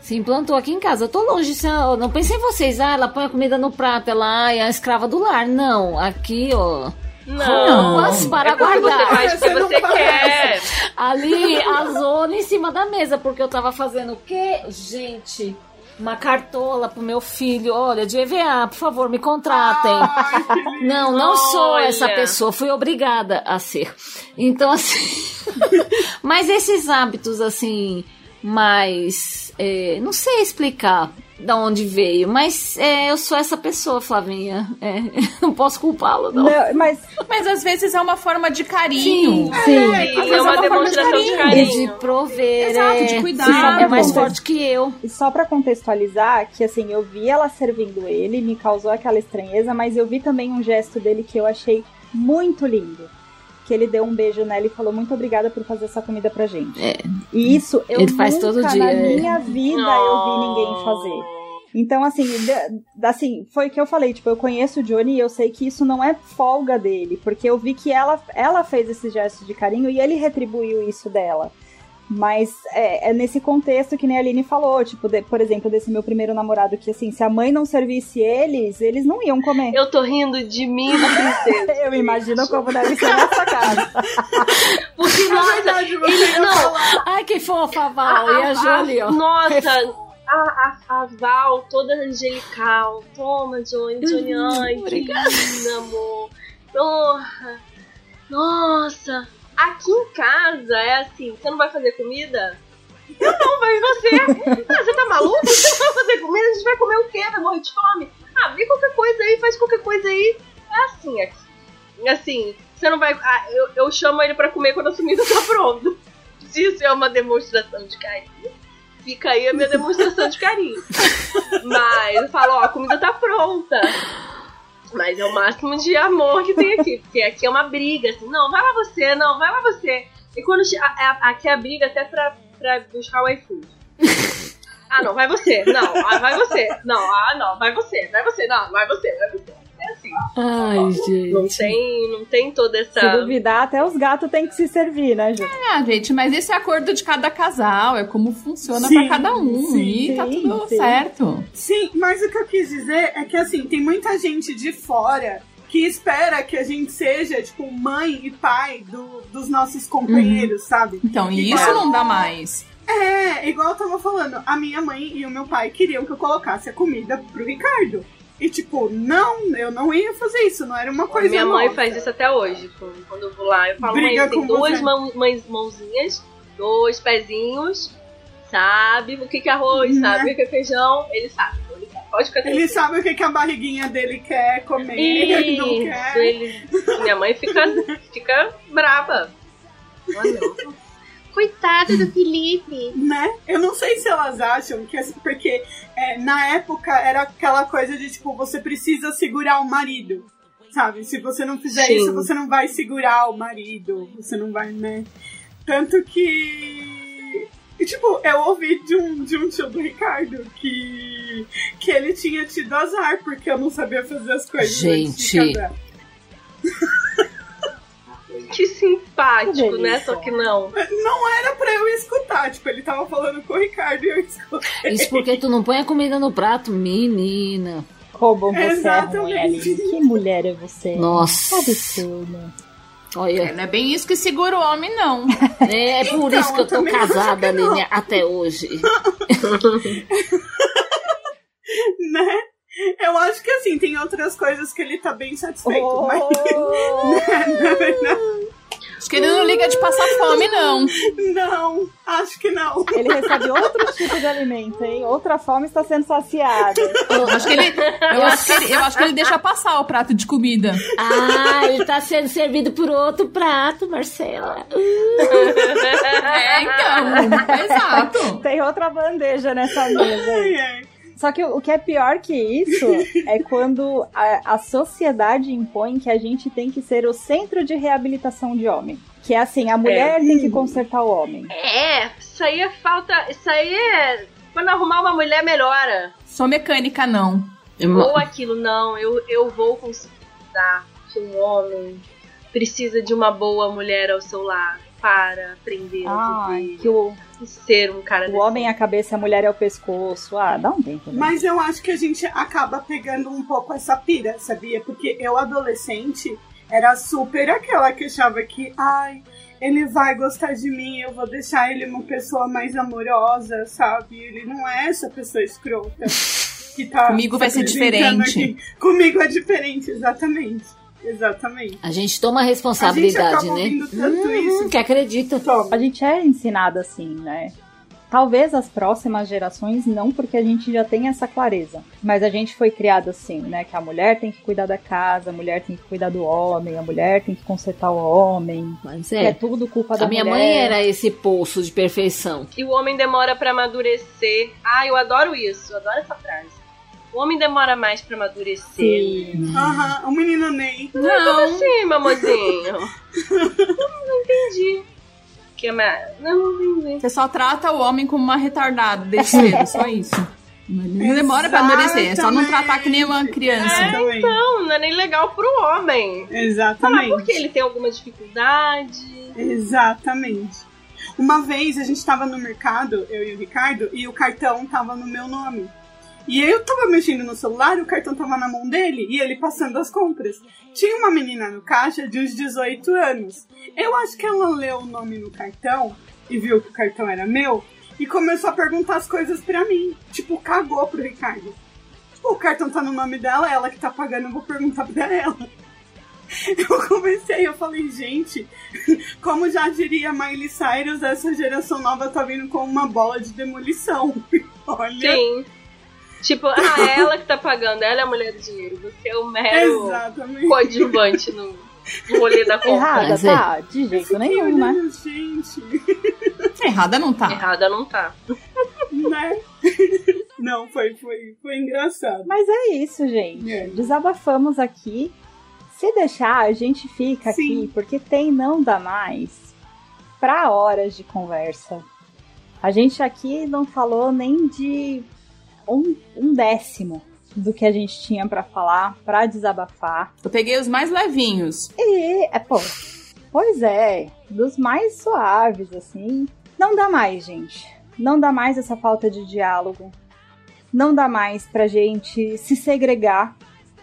se implantou aqui em casa. Eu tô longe, eu não pensei em vocês. Ah, ela põe a comida no prato, ela é a escrava do lar. Não, aqui, ó. Não. Roupas para é porque você guardar. faz Você não você quer. Ali, a zona em cima da mesa, porque eu tava fazendo o quê? Gente, uma cartola pro meu filho. Olha, de EVA, por favor, me contratem. Ai, que. Não, não sou essa pessoa, fui obrigada a ser. Então, assim. Mas esses hábitos, assim, mais. é, não sei explicar da onde veio, mas é, eu sou essa pessoa, Flavinha. É, não posso culpá-lo, não. Não, mas Mas às vezes é uma forma de carinho. sim. Sim, vezes é é uma uma forma de demonstração de E carinho. de prover. Exato, é, de cuidar. É mais forte que eu. E só pra contextualizar, que assim, eu vi ela servindo ele, me causou aquela estranheza, mas eu vi também um gesto dele que eu achei muito lindo. Que ele deu um beijo nela e falou muito obrigada por fazer essa comida pra gente. É. E isso eu Ele faz nunca todo dia, na é. minha vida eu vi ninguém fazer. Então, assim, assim, foi o que eu falei, tipo, eu conheço o Johnny e eu sei que isso não é folga dele, porque eu vi que ela, ela fez esse gesto de carinho e ele retribuiu isso dela. Mas é, é nesse contexto que nem a Aline falou, tipo, de- por exemplo, desse meu primeiro namorado, que assim, se a mãe não servisse eles, eles não iam comer. Eu tô rindo de mim, princesa. Eu imagino como deve ser nessa casa. Porque, nossa, verdade, você ele ia não. falar. Ai, que fofa, Val. E a Jolie, ó. Nossa, a, a, a Val toda angelical. Toma, Johnny, Johnny, ai, que linda, amor. Porra. Nossa. Aqui em casa é assim, você não vai fazer comida? Eu não, vai você. Ah, você tá maluco? Você vai fazer comida? A gente vai comer o quê? Vai morrer de fome? Ah, vê qualquer coisa aí, faz qualquer coisa aí. É assim aqui. Assim, você não vai... Ah, eu, eu chamo ele pra comer quando a comida tá pronta. Isso é uma demonstração de carinho, fica aí a minha demonstração de carinho. Mas eu falo, ó, a comida tá pronta. Mas é o máximo de amor que tem aqui. Porque aqui é uma briga, assim, não, vai lá você, não, vai lá você. E quando a- a- aqui é a briga até pra, pra buscar o iFood. Ah, não, vai você. Não, ah, vai você. Não, ah, não, vai você, vai você, não, vai você, vai você. É assim. Ai, Não gente. tem, não tem toda essa. Se duvidar, até os gatos têm que se servir, né, Ju? Ah, gente, mas esse é acordo de cada casal, é como funciona pra cada um. sim, e tá sim, tudo sim. certo. Sim, mas o que eu quis dizer é que assim, tem muita gente de fora que espera que a gente seja, tipo, mãe e pai do- dos nossos companheiros, sabe? Então, e isso não dá mais. É, igual eu tava falando, a minha mãe e o meu pai queriam que eu colocasse a comida pro Ricardo. E tipo, não, eu não ia fazer isso, não era uma coisa Minha mãe nossa. faz isso até hoje. Quando quando eu vou lá, eu falo, Briga mãe, tem duas você. mão, mães, mãozinhas, dois pezinhos, sabe o que, que é arroz, Né? sabe o que é feijão, ele sabe. então ele sabe. Pode ficar Ele sabe o que, que a barriguinha dele quer comer, ele não Isso, quer. ele... Minha mãe fica, fica brava. Coitado do Felipe. né? Eu não sei se elas acham que assim, porque é, na época era aquela coisa de tipo, você precisa segurar o marido. Sabe? Se você não fizer Sim. isso, você não vai segurar o marido. Você não vai, né? Tanto que. e, tipo, eu ouvi de um, de um tio do Ricardo que, que ele tinha tido azar porque eu não sabia fazer as coisas. antes de Gente. Que simpático, Que né? Só que não. Não era pra eu escutar, tipo, ele tava falando com o Ricardo e eu escutei. Isso porque tu não põe a comida no prato, menina. Como você é Exatamente. Que mulher é você? Nossa. Absurdo. Olha, Não é bem isso que segura o homem, não. é por Então, isso que eu eu tô casada. Aline, até hoje. né? Eu acho que assim, tem outras coisas que ele tá bem satisfeito, Oh. mas na verdade, Acho que ele não liga de passar fome, não. não, acho que não. Ele recebe outro tipo de alimento, hein? Outra fome está sendo saciada. Eu acho que ele, eu acho que ele, eu acho que ele deixa passar o prato de comida. Ah, ele tá sendo servido por outro prato, Marcela. É, então. Exato. Tem outra bandeja nessa mesa ai. Só que o que é pior que isso é quando a, a sociedade impõe que a gente tem que ser o centro de reabilitação de homem. Que é assim, a mulher tem que consertar o homem. É, isso aí é falta. Isso aí é. Quando arrumar uma mulher, melhora. Sou mecânica, não. Ou aquilo, não, eu, eu vou considerar que um homem precisa de uma boa mulher ao seu lado para aprender a Ai, viver que o, e ser um cara o homem é a cabeça a mulher é o pescoço. Ah, dá um tempo. Né? Mas eu acho que a gente acaba pegando um pouco essa pira, sabia? Porque eu, adolescente, era super aquela que achava que, ai, ele vai gostar de mim, eu vou deixar ele uma pessoa mais amorosa, sabe? Ele não é essa pessoa escrota. Que tá Comigo vai se ser diferente. aqui. Comigo é diferente, exatamente. Exatamente. A gente toma a A gente responsabilidade, acaba né? tanto Uhum, isso. que acredita. Toma. A gente é ensinado assim, né? Talvez as próximas gerações não, porque a gente já tem essa clareza. Mas a gente foi criado assim, né? Que a mulher tem que cuidar da casa, a mulher tem que cuidar do homem, a mulher tem que consertar o homem. Mas que É, é. tudo culpa da A minha mulher. mãe era esse poço de perfeição. E o homem demora pra amadurecer. Ah, eu adoro isso, eu adoro essa frase. O homem demora mais pra amadurecer. Sim. Aham, o menino Ney. Não. Sim, mamozinho. não entendi. Que mais? Não, não entendi. Você só trata o homem como uma retardada desde cedo, só isso. Não demora pra amadurecer, é só não tratar que nem uma criança. Exatamente. Não, não é nem legal pro homem. Exatamente. porque ele tem alguma dificuldade. Exatamente. Uma vez a gente tava no mercado, eu e o Ricardo, e o cartão tava no meu nome. E eu tava mexendo no celular o cartão tava na mão dele e ele passando as compras. Tinha uma menina no caixa de uns 18 anos. Eu acho que ela leu o nome no cartão e viu que o cartão era meu e começou a perguntar as coisas pra mim. Tipo, cagou pro Ricardo. Tipo, o cartão tá no nome dela, ela que tá pagando, eu vou perguntar pra ela. Eu comecei, eu falei, gente, como já diria Miley Cyrus, essa geração nova tá vindo com uma bola de demolição. Olha. Sim. Tipo, ah, é ela que tá pagando, ela é a mulher do dinheiro. Você é o mero Exatamente. coadjuvante no, no rolê da compra. Errada, tá? De jeito nenhum, né? Olha, gente, Errada não tá. Errada não tá. né? Não, foi, foi, foi engraçado. Mas é isso, gente. É. Desabafamos aqui. Se deixar, a gente fica Sim. aqui, porque tem não dá mais pra horas de conversa. A gente aqui não falou nem de um, um décimo do que a gente tinha pra falar, pra desabafar. Eu peguei os mais levinhos. E, é, pô, pois é, dos mais suaves, assim. Não dá mais, gente. Não dá mais essa falta de diálogo. Não dá mais pra gente se segregar.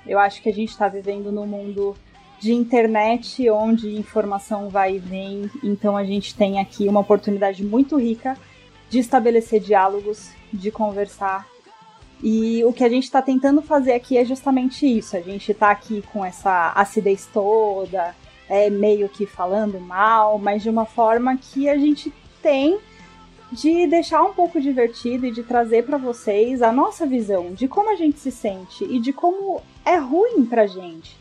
Eu acho que a gente tá vivendo num mundo de internet onde informação vai e vem. Então a gente tem aqui uma oportunidade muito rica de estabelecer diálogos, de conversar. E o que a gente está tentando fazer aqui é justamente isso. A gente está aqui com essa acidez toda, é meio que falando mal, mas de uma forma que a gente tem de deixar um pouco divertido e de trazer para vocês a nossa visão de como a gente se sente e de como é ruim pra gente,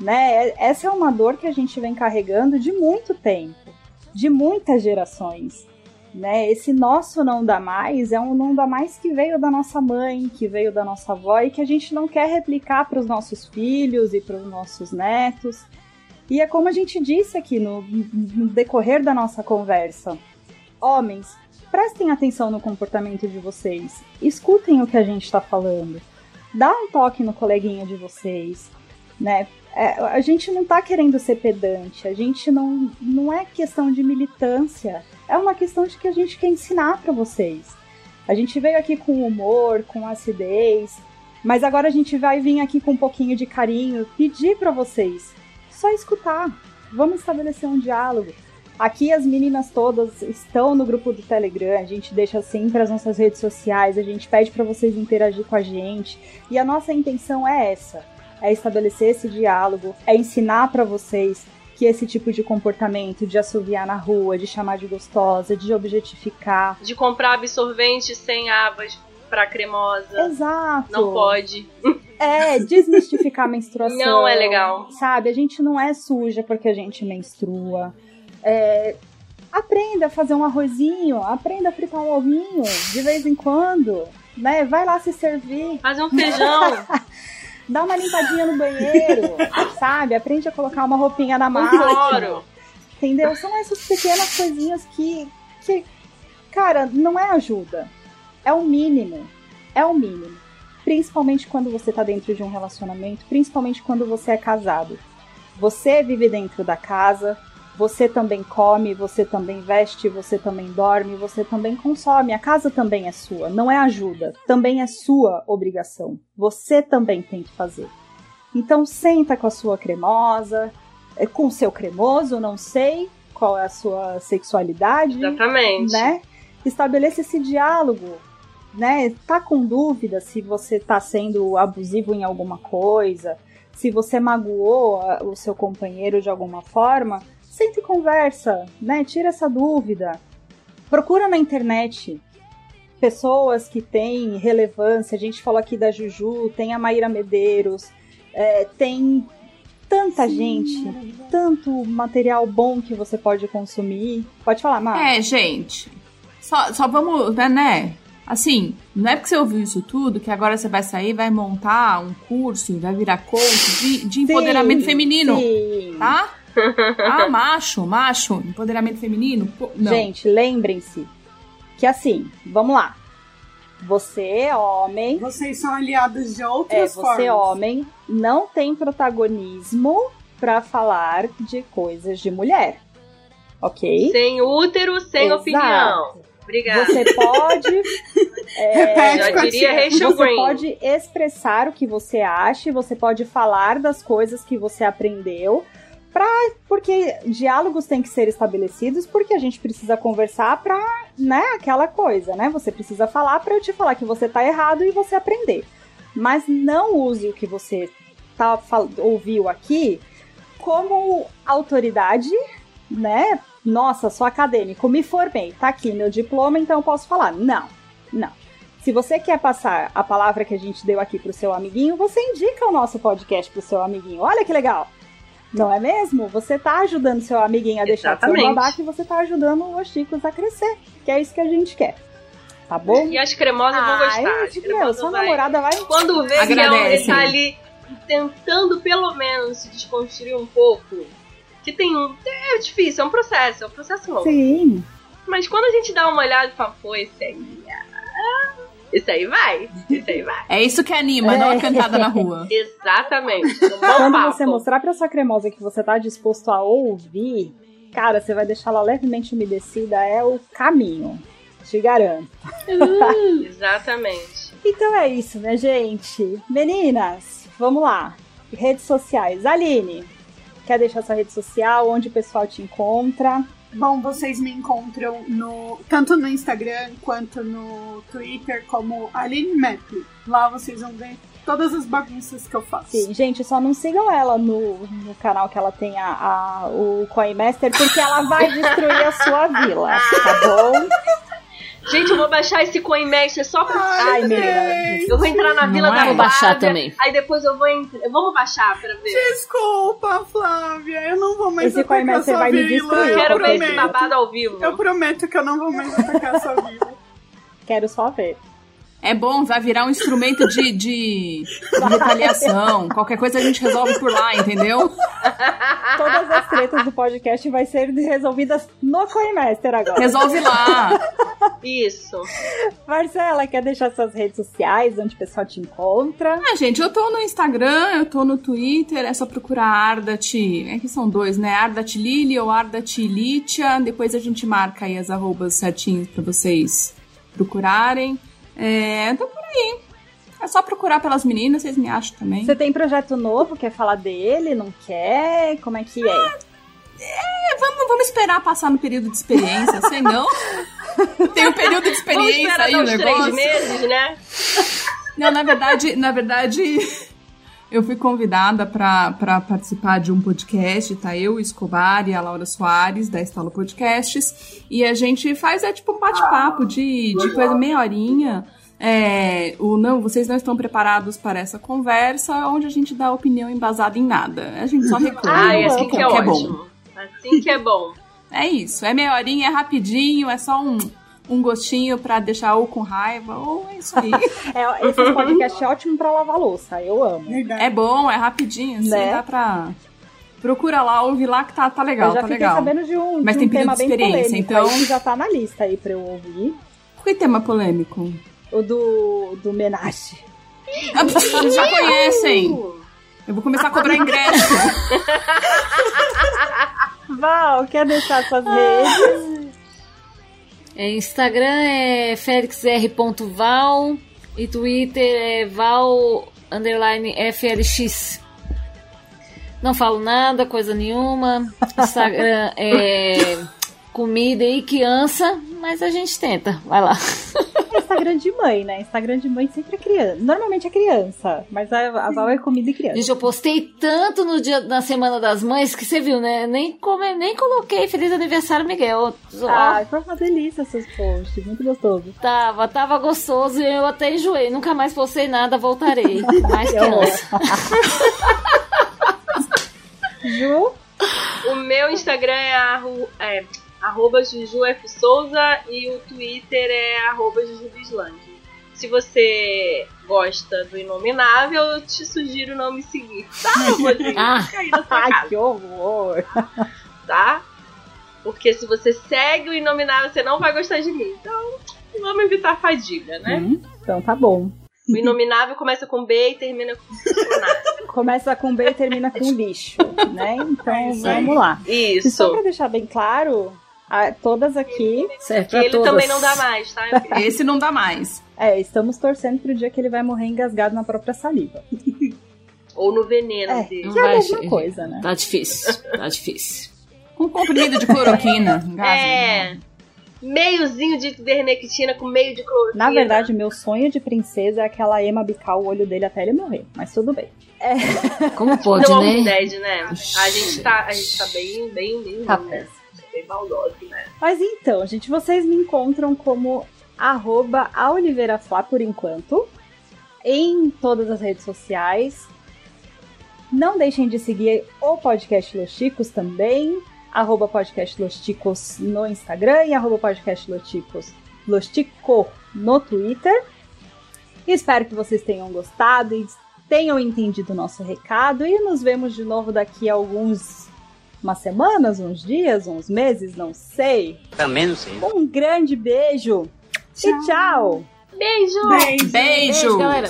né? Essa é uma dor que a gente vem carregando de muito tempo. de muitas gerações. Né? Esse nosso não dá mais é um não dá mais que veio da nossa mãe, que veio da nossa avó e que a gente não quer replicar para os nossos filhos e para os nossos netos. E é como a gente disse aqui no, no decorrer da nossa conversa. Homens, prestem atenção no comportamento de vocês. Escutem o que a gente está falando. Dá um toque no coleguinha de vocês, né? É, a gente não tá querendo ser pedante, a gente não, não é questão de militância, é uma questão de que a gente quer ensinar para vocês. A gente veio aqui com humor, com acidez, mas agora a gente vai vir aqui com um pouquinho de carinho, pedir para vocês só escutar. Vamos estabelecer um diálogo. Aqui as meninas todas estão no grupo do Telegram, a gente deixa sempre as nossas redes sociais, a gente pede para vocês interagir com a gente. E a nossa intenção é essa: é estabelecer esse diálogo, é ensinar para vocês que esse tipo de comportamento de assoviar na rua, de chamar de gostosa, de objetificar, De comprar absorvente sem abas pra cremosa. Exato. Não pode. É, desmistificar a menstruação. Não é legal. Sabe, a gente não é suja porque a gente menstrua. É, aprenda a fazer um arrozinho, aprenda a fritar um ovinho de vez em quando, né? Vai lá se servir. Fazer um feijão. Dá uma limpadinha no banheiro, sabe? Aprende a colocar uma roupinha na máquina. Entendeu? São essas pequenas coisinhas que, que, cara, não é ajuda. É o mínimo. É o mínimo. Principalmente quando você tá dentro de um relacionamento, principalmente quando você é casado. Você vive dentro da casa, você também come, você também veste, você também dorme, você também consome. A casa também é sua, não é ajuda, também é sua obrigação. Você também tem que fazer. Então senta com a sua cremosa, é, com o seu cremoso, não sei qual é a sua sexualidade, Exatamente. né? Estabeleça esse diálogo, né? Tá com dúvida se você tá sendo abusivo em alguma coisa, se você magoou o seu companheiro de alguma forma, senta e conversa, né? Tira essa dúvida. Procura na internet pessoas que têm relevância. A gente falou aqui da Juju, tem a Maíra Medeiros, é, tem tanta gente, tanto material bom que você pode consumir. Pode falar, Mar. É, gente. Só, só vamos, né, né? Assim, não é porque você ouviu isso tudo que agora você vai sair, vai montar um curso, vai virar coach de, de empoderamento Sim, feminino, sim. tá? Ah, macho, macho, empoderamento feminino. Pô, não. Gente, lembrem-se que assim, vamos lá. Você, é homem, Vocês são aliados de outras é, você, formas. homem, não tem protagonismo pra falar de coisas de mulher. Ok? Sem útero, sem Exato. opinião. Obrigada. Você pode. é, Repete a diria. Rachel você Green. pode expressar o que você acha, você pode falar das coisas que você aprendeu, pra, porque diálogos têm que ser estabelecidos, porque a gente precisa conversar pra, né, aquela coisa, né? Você precisa falar pra eu te falar que você tá errado e você aprender. Mas não use o que você tá, ouviu aqui como autoridade, né? Nossa, sou acadêmico, me formei, tá aqui meu diploma, então eu posso falar. Não, não. Se você quer passar a palavra que a gente deu aqui pro seu amiguinho, você indica o nosso podcast pro seu amiguinho. Olha que legal! Não é mesmo? Você tá ajudando seu amiguinho a deixar de ser um Exatamente. babaca e você tá ajudando os chicos a crescer. Que é isso que a gente quer. Tá bom? E as cremosas vão gostar. Ai, As meu, sua vai- namorada vai. Quando vê que Agradecem. ele tá ali tentando pelo menos se desconstruir um pouco, que tem um. É difícil, é um processo, é um processo longo. Sim. Mas quando a gente dá uma olhada e fala, pô, esse aí. ah, Esse aí vai, esse aí vai. É isso que anima, não É. a cantada na rua. Exatamente. Quando papo. você mostrar pra sua cremosa que você tá disposto a ouvir, cara, você vai deixá-la levemente umedecida, é o caminho. Te garanto. Exatamente. Então é isso, né, gente? Meninas, vamos lá. Redes sociais. Aline, quer deixar sua rede social? Onde o pessoal te encontra? Bom, vocês me encontram no tanto no Instagram quanto no Twitter como Aline Metli. Lá vocês vão ver todas as bagunças que eu faço. Sim, gente, só não sigam ela no, no canal que ela tem a, a- o Coin Master, porque ela vai destruir a sua vila, tá bom? Gente, eu vou baixar esse CoinMaster só pra. Ai, menina. Eu vou entrar na Vila Não da é? Vou baixar Flávia, também. Aí depois eu vou entrar. Vamos baixar pra ver. Desculpa, Flávia, eu não vou mais Esse atacar Coinmaster sua vai me vila. destruir, eu Quero ver esse babado ao vivo. Eu prometo que eu não vou mais atacar sua vila. Quero só ver. É bom, vai virar um instrumento de, de, de retaliação. Qualquer coisa a gente resolve por lá, entendeu? Todas as tretas do podcast vai ser resolvidas no Coinmaster agora. Resolve lá. Isso. Marcela, quer deixar suas redes sociais, onde o pessoal te encontra? Ah, gente, eu tô no Instagram, eu tô no Twitter, é só procurar Ardat. É que são dois, né? Ardat Lili ou Ardat Litia. Depois a gente marca aí as arrobas certinhos pra vocês procurarem. É, tô por aí. É só procurar pelas meninas, vocês me acham também. Você tem projeto novo, quer falar dele, não quer? Como é que é? É, vamos, vamos esperar passar no período de experiência, sei não. Tem um período de experiência aí uns negócio. três meses, né? Não, na verdade, na verdade, eu fui convidada pra pra participar de um podcast, tá? Eu, Escobar e a Laura Soares, da Estalo Podcasts. E a gente faz, é tipo um bate-papo de, de coisa meia horinha. É, o não, vocês não estão preparados para essa conversa, onde a gente dá opinião embasada em nada. A gente só reclama. Ai, não, assim não, que é que é bom. ótimo. Assim que é bom. É isso, é meia horinha, é rapidinho, é só um, um gostinho pra deixar ou com raiva, ou é isso aí. É, esse podcast é ótimo pra lavar louça, eu amo. Verdade. É bom, é rapidinho, assim, Né? dá pra. Procura lá, ouve lá que tá, tá legal, eu já tá fiquei legal. sabendo de um, Mas de tem um período tema de bem experiência, polêmico, então- já tá na lista aí pra eu ouvir. Que tema polêmico? O do, do Menage. Ah, Vocês já conhecem! Eu vou começar a cobrar ingresso. Val, quer deixar suas redes? É, Instagram é felixr.val e Twitter é val underline flx. Não falo nada, coisa nenhuma. Instagram é comida e criança, mas a gente tenta. Vai lá. É Instagram de mãe, né? Instagram de mãe sempre é criança. Normalmente é criança, mas a, a Val é comida e criança. Gente, eu postei tanto no dia na Semana das Mães que você viu, né? Nem, come, nem coloquei Feliz Aniversário, Miguel. Ah, foi uma delícia seus posts, muito gostoso. Tava, tava gostoso e eu até enjoei. Nunca mais postei nada, voltarei. Mais criança. Ju, O meu Instagram é, arro, é arroba Juju F. Souza e o Twitter é arroba Juju Bislang. Se você gosta do Inominável, eu te sugiro não me seguir, tá, Rosinha? Ah. Fica aí na sua ai casa, que horror. tá? Porque se você segue o Inominável, você não vai gostar de mim. Então, vamos evitar a fadiga, né? Então tá bom. O Inominável começa com B e termina com. Começa com B e termina com lixo, né? Então isso aí. vamos lá. E só Isso. pra deixar bem claro, a- todas aqui, Serve pra ele todas. também não dá mais, tá? Esse não dá mais. é, estamos torcendo pro dia que ele vai morrer engasgado na própria saliva. Ou no veneno É, dele. que é a mesma coisa, né? Tá difícil, tá difícil. Com comprimido de cloroquina. engasga. É. Meiozinho de vermectina com meio de cloroquina. Na verdade, meu sonho de princesa é aquela Ema bicar o olho dele até ele morrer. Mas tudo bem. Como pode, não né? Dead, né? A gente tá, a gente tá bem, bem, bem, Tá né? Bem maldoso, né? Mas então, gente, vocês me encontram como arroba a Oliveira por enquanto. Em todas as redes sociais. Não deixem de seguir o podcast Los Chicos também. Arroba podcast Los Chicos no Instagram e arroba podcast Los Chicos, Los Chico no Twitter. Espero que vocês tenham gostado e tenham entendido o nosso recado. E nos vemos de novo daqui a alguns umas semanas, uns dias, uns meses, não sei. Também não sei. Um grande beijo e tchau! Beijo! Beijo. Beijo, galera.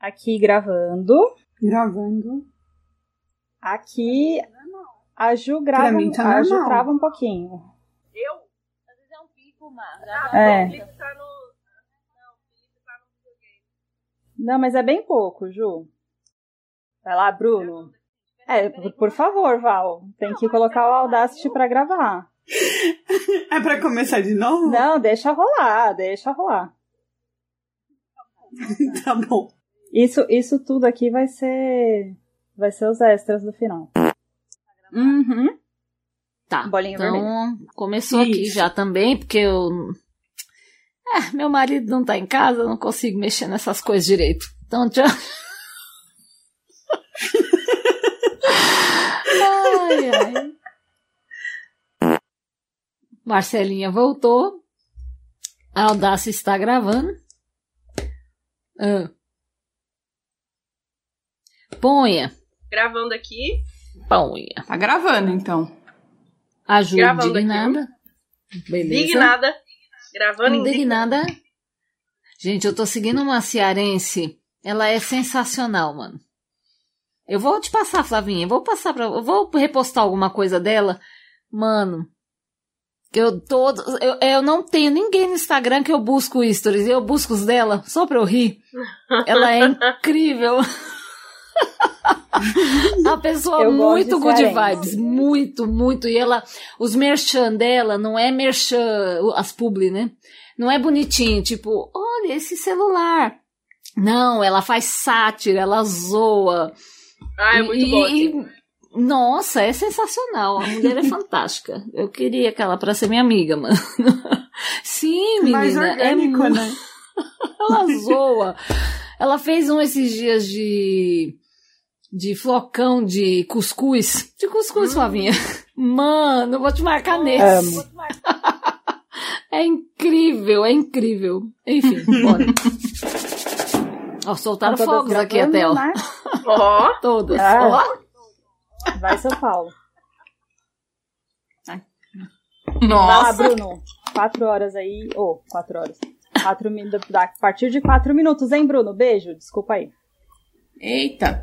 Aqui gravando. Gravando. Aqui a Ju grava, tá a Ju trava um pouquinho. Eu? Às vezes é um pico. Já É. O Felipe tá no. Não, o Felipe tá no videogame. Não, mas é bem pouco, Ju. Vai lá, Bruno. É, por, por favor, Val. Tem que colocar o Audacity pra gravar. É pra começar de novo? Não, deixa rolar, deixa rolar. Tá bom. Isso, isso tudo aqui vai ser. Vai ser os extras do final. Uhum. Tá. Bolinha então, começou aqui Isso. já também, porque eu. É, meu marido não tá em casa, eu não consigo mexer nessas coisas direito. Então, tchau. ai, ai. Marcelinha voltou. A Audácia está gravando. Ah. Ponha. Gravando aqui. Ponha. Tá gravando, então. Ajuda Gravando aqui, indignada. Beleza. Indignada. Gravando indignada. Indignada. Gente, eu tô seguindo uma cearense. Ela é sensacional, mano. Eu vou te passar, Flavinha. Eu vou passar pra. Eu vou repostar alguma coisa dela. Mano. Eu todo. Eu, eu não tenho ninguém no Instagram que eu busco stories. Eu busco os dela só pra eu rir. Ela é incrível. Uma pessoa Eu muito de good vibes. Muito, muito. E ela. Os merchan dela não é merchan. As publi, né? Não é bonitinho, tipo, olha esse celular. Não, ela faz sátira, ela zoa. Ah, é muito E- bom. e- assim. nossa, é sensacional. A mulher é fantástica. Eu queria aquela pra ser minha amiga, mano. Sim, Mais menina. é orgânico, mu- né? Ela zoa. Ela fez um esses dias de. De flocão de cuscuz. De cuscuz, Flavinha. Mano, eu vou te marcar nesse. Amo. É incrível, é incrível. Enfim, bora. Ó, soltaram Estão todas fogos aqui até, ó. né? Ó, Todas. Ah. Ó. Vai, São Paulo. Vai lá, Nossa. Bruno. Quatro horas aí. Ô, quatro horas. Quatro minutos. A partir de quatro minutos, hein, Bruno? Beijo. Desculpa aí. Eita.